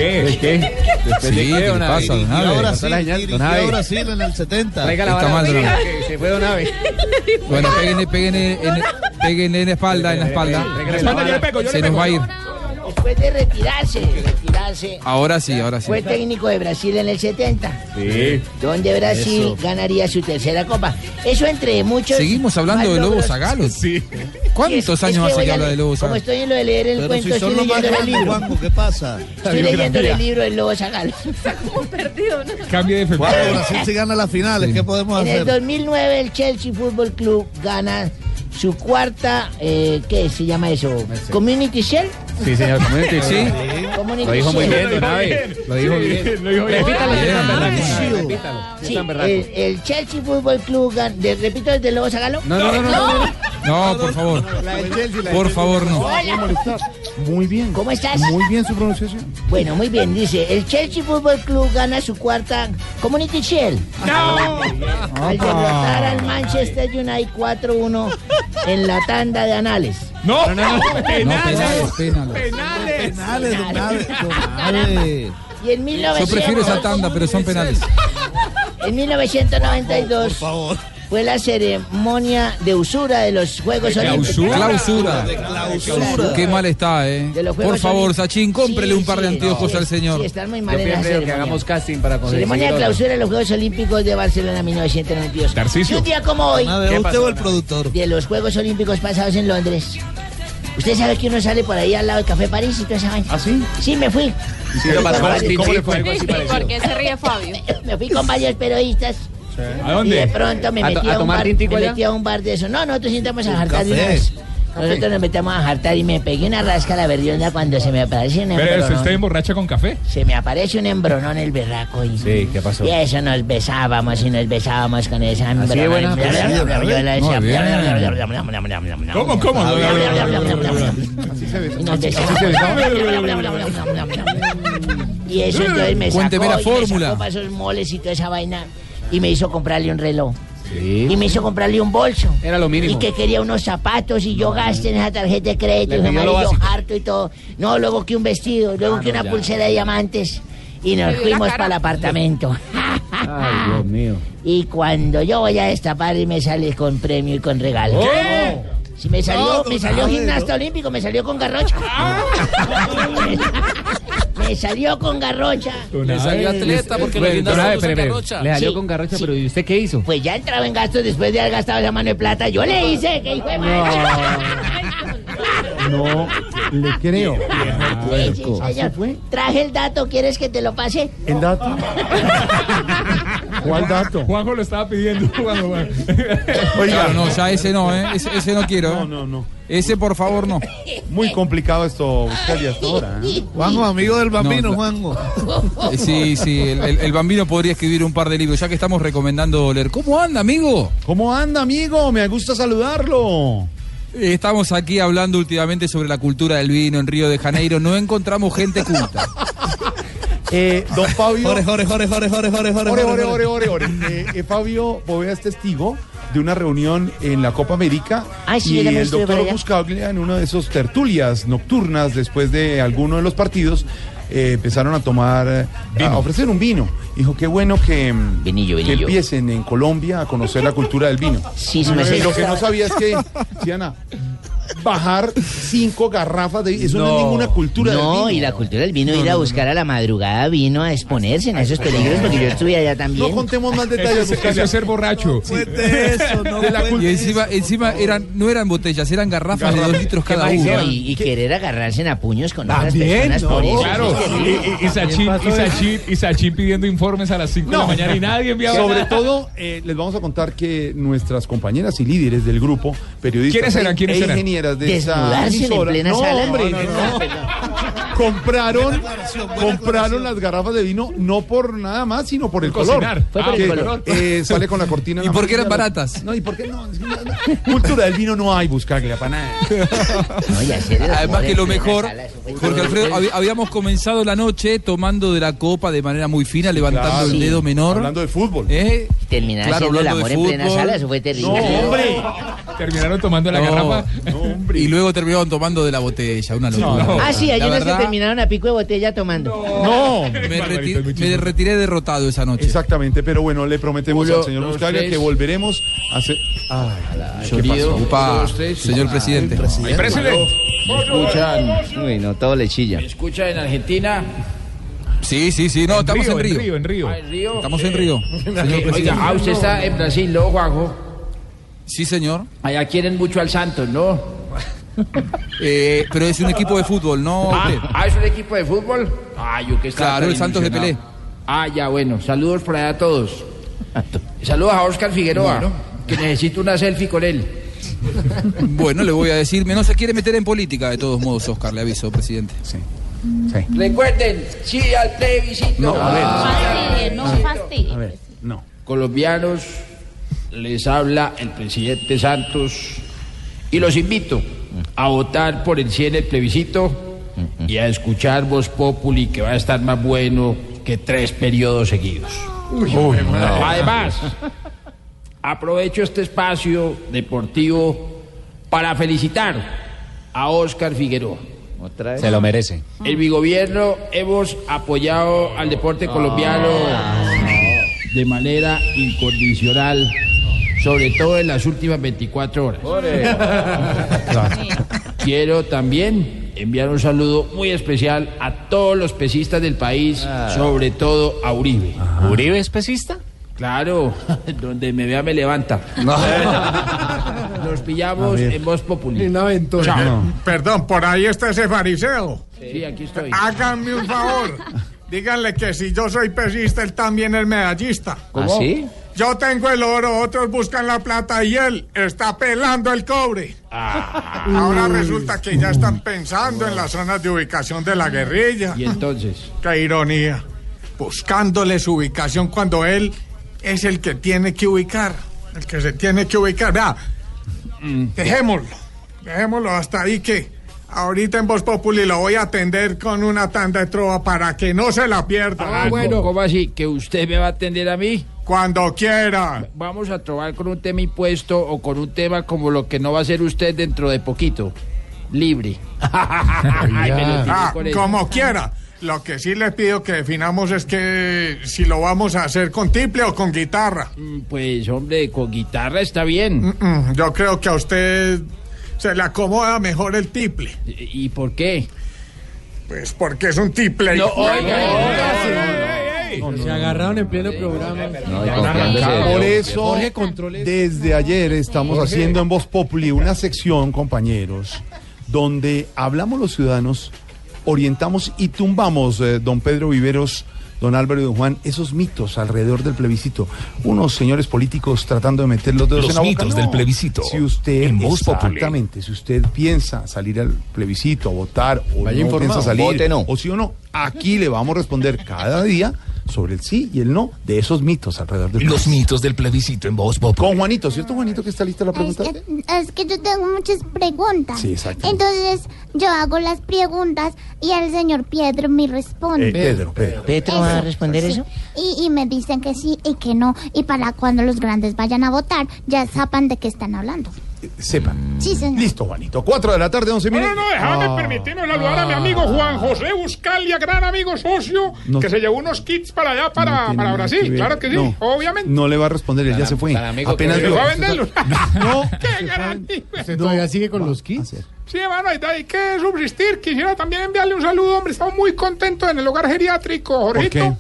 ¿De qué?
¿De qué? Después
Sí,
de
¿qué
qué,
le
don Abe?
pasa, don
Dirigió
Abe?
a
Pasó
Brasil,
la señal,
dirigió
don
a
Abe.
Brasil en el 70.
Traiga la
Está
bala,
mal, don
oiga,
Abe.
que se fue Don Ave.
Bueno, péguenle, péguenle, en, péguenle en la espalda, en la espalda.
Traiga la
Espalda, yo le
bala.
pego, yo
Se nos va a ir.
Después de retirarse, retirarse,
Ahora sí, ahora sí.
fue técnico de Brasil en el 70,
Sí.
donde Brasil
Eso.
ganaría su tercera copa. Eso entre muchos...
Seguimos hablando de Lobo
logros.
Zagalo.
Sí.
¿Cuántos
Es- es
años
que
hace que habla de Lobo
Como
Zagalo?
estoy en lo de leer el
Pero
cuento,
si
estoy
son los más
leyendo el libro.
Juanjo, ¿qué pasa?
Estoy leyendo el libro del Lobo Zagalo.
perdido, ¿no?
Cambie de febrero.
Brasil si gana las finales, ¿qué podemos
En el
hacer?
2009 el Chelsea Football Club gana su cuarta, eh, ¿qué se llama eso? Community Shell.
Sí, señor. Community, sí.
Community
Lo dijo muy bien, Don Abe. Lo dijo bien.
Lo dijo bien.
Repítalo. Repítalo.
Sí, el, el Chelsea Football Club de- repito desde Lobo Zagalo.
No, no, no, no, no, no.
No, por favor. Por favor, no.
Hola.
Muy bien.
¿Cómo estás?
Muy bien su pronunciación.
Bueno, muy bien, dice, el Chelsea Football Club gana su cuarta Community Shield. Al derrotar al Manchester United 4-1 en la tanda de anales.
No,
No, no, no.
No, penales, penales.
Penales, Abe.
Y en
Yo
1900,
prefiero esa tanda, pero son penales.
en 1992
Por favor.
Fue la ceremonia de usura de los Juegos Olímpicos.
Clausura.
Clausura.
Qué mal está, ¿eh?
De
Por favor. Sachin, cómprele
Sí,
un par de
sí,
anteojos
sí,
al señor.
Sí, están muy
Yo
mal en la
creo que
ceremonia.
hagamos casting para conseguir.
Ceremonia de clausura de los Juegos Olímpicos de Barcelona 1992.
Tarcisio.
Y un día como hoy,
¿Qué
¿usted
pasó,
o el productor?
de los Juegos Olímpicos pasados en Londres, Usted sabe que uno sale por ahí al lado del Café París y toda esa vaina.
¿Ah, sí?
Sí, me fui.
¿Qué pasó? ¿Cómo le fue?
¿Por qué se ríe Fabio?
Me fui con varios periodistas.
¿A
Y
dónde?
de pronto me
¿A to-
metí
a
a, un bar,
tintico
me
allá?
metí a un bar de eso. No, nosotros intentamos a jartar de una
café.
vez. Nosotros nos metemos a jartar y me pegué una rasca a la verdionda cuando se me aparece un
Pero ¿usted
embronón.
está emborracha con café?
Se me aparece un embronón el berraco y,
Sí, ¿qué pasó?
y eso nos besábamos y nos besábamos con esa embronón.
¿Cómo, cómo?
Así se ve.
y nos. Y eso entonces me sacó,
Cuénteme la
y me
fórmula.
sacó para esos moles y toda esa vaina y me hizo comprarle un reloj. Y me hizo comprarle un bolso.
Era lo mínimo.
Y que quería unos zapatos y yo gasté en esa tarjeta de crédito, y
básico.
harto y todo. No, luego que un vestido, luego que una pulsera de diamantes. Y nos fuimos para el apartamento.
Ay, Dios mío.
Y cuando yo voy a destapar y me sale con premio y con regalo.
¿Qué?
Si me salió,
No,
me salió gimnasta olímpico, me salió con garrocha. salió con garrocha.
Le salió atleta porque le
ver,
con garrocha.
Le salió
Sí,
con garrocha,
sí.
pero ¿y usted qué hizo?
Pues ya entraba en gastos después de haber gastado esa mano de plata. Yo le hice que hijo de madre.
No, le creo.
Sí, sí, señor. Traje el dato, ¿quieres que te lo pase?
¿El dato? ¿Cuál dato?
Juanjo lo estaba pidiendo. Juanjo.
Oiga,
Claro, no, ya ese no, ¿eh? Ese, ese no quiero.
No,
¿eh?
no, no.
Ese, por favor, no.
Muy complicado esto, Buscali, hasta ahora. ¿eh?
Juanjo, amigo del bambino,
No,
Juanjo.
Eh, Sí, sí, el, el- el bambino podría escribir un par de libros, ya que estamos recomendando leer. ¿Cómo anda, amigo?
¿Cómo anda, amigo? Me gusta saludarlo.
Eh, Estamos aquí hablando últimamente sobre la cultura del vino en Río de Janeiro. No encontramos gente culta.
Eh, don Fabio. Ore, ore,
jore.
ore, ore, ore. Eh, eh, Fabio Bovea es testigo de una reunión en la Copa América
Ay, sí,
y el doctor. Buscaglia en una de esas tertulias nocturnas después de alguno de los partidos eh, empezaron a tomar, eh, a ofrecer un vino. Dijo, qué bueno que, mm,
Vinillo,
que
vinillo.
empiecen en Colombia a conocer la cultura del vino.
Sí, sí,
Y
me sé.
lo que no sabía es que, Diana, bajar cinco garrafas de eso no, es ninguna cultura del
No,
vino.
y la cultura del vino, ir a buscar a la madrugada vino a exponerse en esos peligros, porque yo estuve allá también.
No contemos más
Eso
detalles,
eso es ser borracho.
Cuente eso, no
De la
Y encima, encima eran, no eran botellas, eran garrafas de dos litros cada
No,
una.
y, y querer agarrarse en a puños con otras personas por
no,
eso.
Claro, y, y, y Sachin, y, Sachin, y Sachin pidiendo informes a las 5 de la mañana y nadie enviaba
Sobre
nada.
todo, eh, les vamos a contar que nuestras compañeras y líderes del grupo, periodistas
¿Quiénes eran? ¿Quiénes
e de esa
Desnudarse en
emisora,
plena
no,
sala.
hombre,
No, no,
no. compraron, compraron las garrafas de vino no por nada más, sino por el color.
Fue por
Que,
el color.
eh, sale con la cortina.
¿Y por qué eran baratas?
No, y por qué no. Cultura del vino no hay, buscarle para nada.
Además que lo mejor, Jorge Alfredo, habíamos comenzado la noche tomando de la copa de manera muy fina, levantando
claro.
el dedo menor.
Hablando de fútbol.
¿eh?
Terminar
Claro,
haciendo el amor en plena sala, eso fue terrible.
No, hombre.
Terminaron tomando la
No.
garrafa.
Y luego terminaron tomando de la botella, una locura.
No.
Ah, sí, ayer no se terminaron a pico de botella tomando.
No.
me, reti- me retiré derrotado esa noche.
Exactamente, pero bueno, le prometemos
Uno,
al señor
tres.
que volveremos a hacer. Ay, ¿qué pasó?
Upa, señor presidente.
¡Ay, presidente!
¿Me escuchan?
Uy, no, todo le chilla.
¿Me escuchan en Argentina?
Sí, sí, sí, no, estamos en Río.
En Río, en Río.
Ah, en Río.
Estamos en Río. Señor presidente.
Oiga, ah, usted está en Brasil, ¿no, Juanjo?
Sí, señor.
Allá quieren mucho al Santos, ¿no?
Eh, pero es un equipo de fútbol, no.
Ah, ah, ¿es un equipo de fútbol? Ah, yo que estaba
Claro, el Santos de
ilusionado. Ah, ya, bueno. Saludos por allá a todos. Saludos a Oscar Figueroa, que necesito una selfie con él.
Bueno, le voy a decir, no se quiere meter en política de todos modos, Oscar, le aviso, presidente.
Sí.
Recuerden, sí al plebiscito.
No, a ver.
No fastidie.
A ver, no.
Colombianos, les habla el presidente Santos y los invito a votar por el sí en el plebiscito y a escuchar Voz Populi, que va a estar más bueno que tres periodos seguidos. Además, aprovecho este espacio deportivo para felicitar a Oscar Figueroa.
Se lo merece.
En mi gobierno hemos apoyado al deporte colombiano de manera incondicional, sobre todo en las últimas 24 horas. Quiero también enviar un saludo muy especial a todos los pesistas del país, sobre todo a Uribe.
¿Uribe es pesista?
Claro, donde me vea me levanta. nos pillamos en Voz Populi.
O sea, Perdón, por ahí está ese fariseo.
Sí, aquí estoy.
Háganme un favor. Díganle que si yo soy pesista, él también es medallista.
¿Cómo? ¿Ah, sí?
Yo tengo el oro, otros buscan la plata y él está pelando el cobre.
Ah.
Ahora resulta que ya están pensando en las zonas de ubicación de la guerrilla.
Y entonces.
Qué ironía. Buscándole su ubicación cuando él es el que tiene que ubicar. El que se tiene que ubicar. Vea, dejémoslo. Dejémoslo hasta ahí que ahorita en Voz Populi lo voy a atender con una tanda de trova para que no se la pierda.
Ah, bueno. ¿Cómo así? ¿Que usted me va a atender a mí?
Cuando quiera.
Vamos a trobar con un tema impuesto o con un tema como lo que no va a ser usted dentro de poquito. Libre. Ay, me lo tiré
Ah,
con eso.
como quiera. Lo que sí le pido que definamos es que si lo vamos a hacer con tiple o con guitarra.
Pues hombre, con guitarra está bien.
Mm, Yo creo que a usted se le acomoda mejor el tiple.
¿Y por qué?
Pues porque es un tiple.
No, oiga,
oiga,
Se agarraron en pleno programa.
Por eso,
Jorge,
desde ayer estamos
Jorge.
haciendo en Voz Populi una sección, compañeros, donde hablamos los ciudadanos, orientamos y tumbamos, eh, don Pedro Viveros, don Álvaro y don Juan, esos mitos alrededor del plebiscito. Unos señores políticos tratando de meter los dedos
Los
en la boca.
mitos del plebiscito.
Si usted,
En Voz
exactamente, si usted piensa salir al plebiscito, a votar, o
Vaya
no
informado.
piensa salir,
Vote no.
o sí o no, aquí le vamos a responder cada día sobre el sí y el no de esos mitos alrededor del
Los mitos del plebiscito en Voz Populi.
Con Juanito, ¿cierto Juanito que está lista la pregunta?
Es que yo tengo muchas preguntas.
Sí, exacto.
Entonces yo hago las preguntas y el señor Pedro me responde.
Eh, Pedro, Pedro.
¿Petro va a responder
sí.
eso?
Y, y me dicen que sí y que no. Y para cuando los grandes vayan a votar, ya sepan de qué están hablando.
Sepan.
Sí, señor.
Listo, Juanito. 4 de la tarde, 11
No,
minutos.
no, no, déjame
Ah.
permitirme saludar a mi amigo Juan José Buscalia, gran amigo socio,
No.
que se llevó unos kits para allá,
No
para, para Brasil.
que.
Claro que sí,
No.
obviamente.
No le va a responder, él ya se fue. Apenas
que
vio-
va a venderlos.
No.
¡Qué gran
¿Usted todavía sigue con los kits?
Sí, hermano, hay, hay que subsistir. Quisiera también enviarle un saludo, hombre. Estamos muy contentos en el hogar geriátrico, Jorgito.
qué?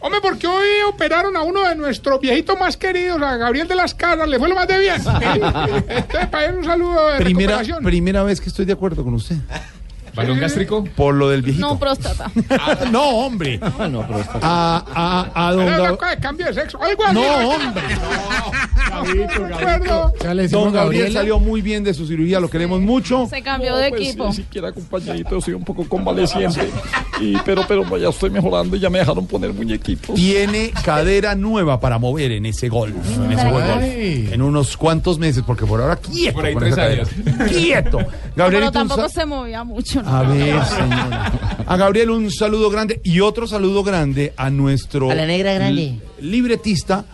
Hombre, porque hoy operaron a uno de nuestros viejitos más queridos, a Gabriel de las Casas. Le fue lo más de bien. Entonces, para él un saludo de
Primera,
recuperación.
primera vez que estoy de acuerdo con usted.
¿Balón gástrico?
Por lo del viejito.
No, próstata.
no, hombre.
no, pero esto-
A, a, a don
Era una
Gab-
cosa de cambio de sexo. Algo así.
No, hombre.
No me acuerdo.
Don Gabriel salió muy bien de su cirugía, lo queremos mucho.
Se cambió de
pues,
equipo.
Ni siquiera acompañadito, soy un poco convaleciente. Y, pero, pero ya estoy mejorando y ya me dejaron poner muñequitos.
Tiene cadera nueva para mover en ese golf. En ese golf. En unos cuantos meses, porque por ahora quieto.
Por ahí tres
cadera.
años.
Quieto.
Pero
Gabrielito, un
tampoco se movía mucho. ¿no?
A ver, señora. A Gabriel un saludo grande y otro saludo grande a nuestro...
A la negra grande.
li- Libretista,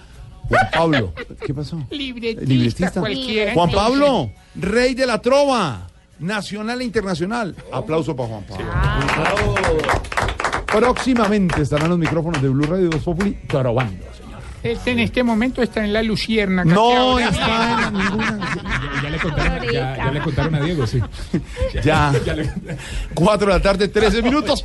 Juan Pablo. ¿Qué pasó?
Libretista, cualquiera.
Juan Pablo, rey de la trova, nacional e internacional. Aplauso para Juan Pablo. Próximamente estarán los micrófonos de Blue Radio y Voz Populi trovando.
Este en este momento está en la Lucierna.
No está en ninguna...
Ya, ya le contaron, ya, ya le contaron a Diego, sí.
Ya. Cuatro de la tarde, 13 minutos.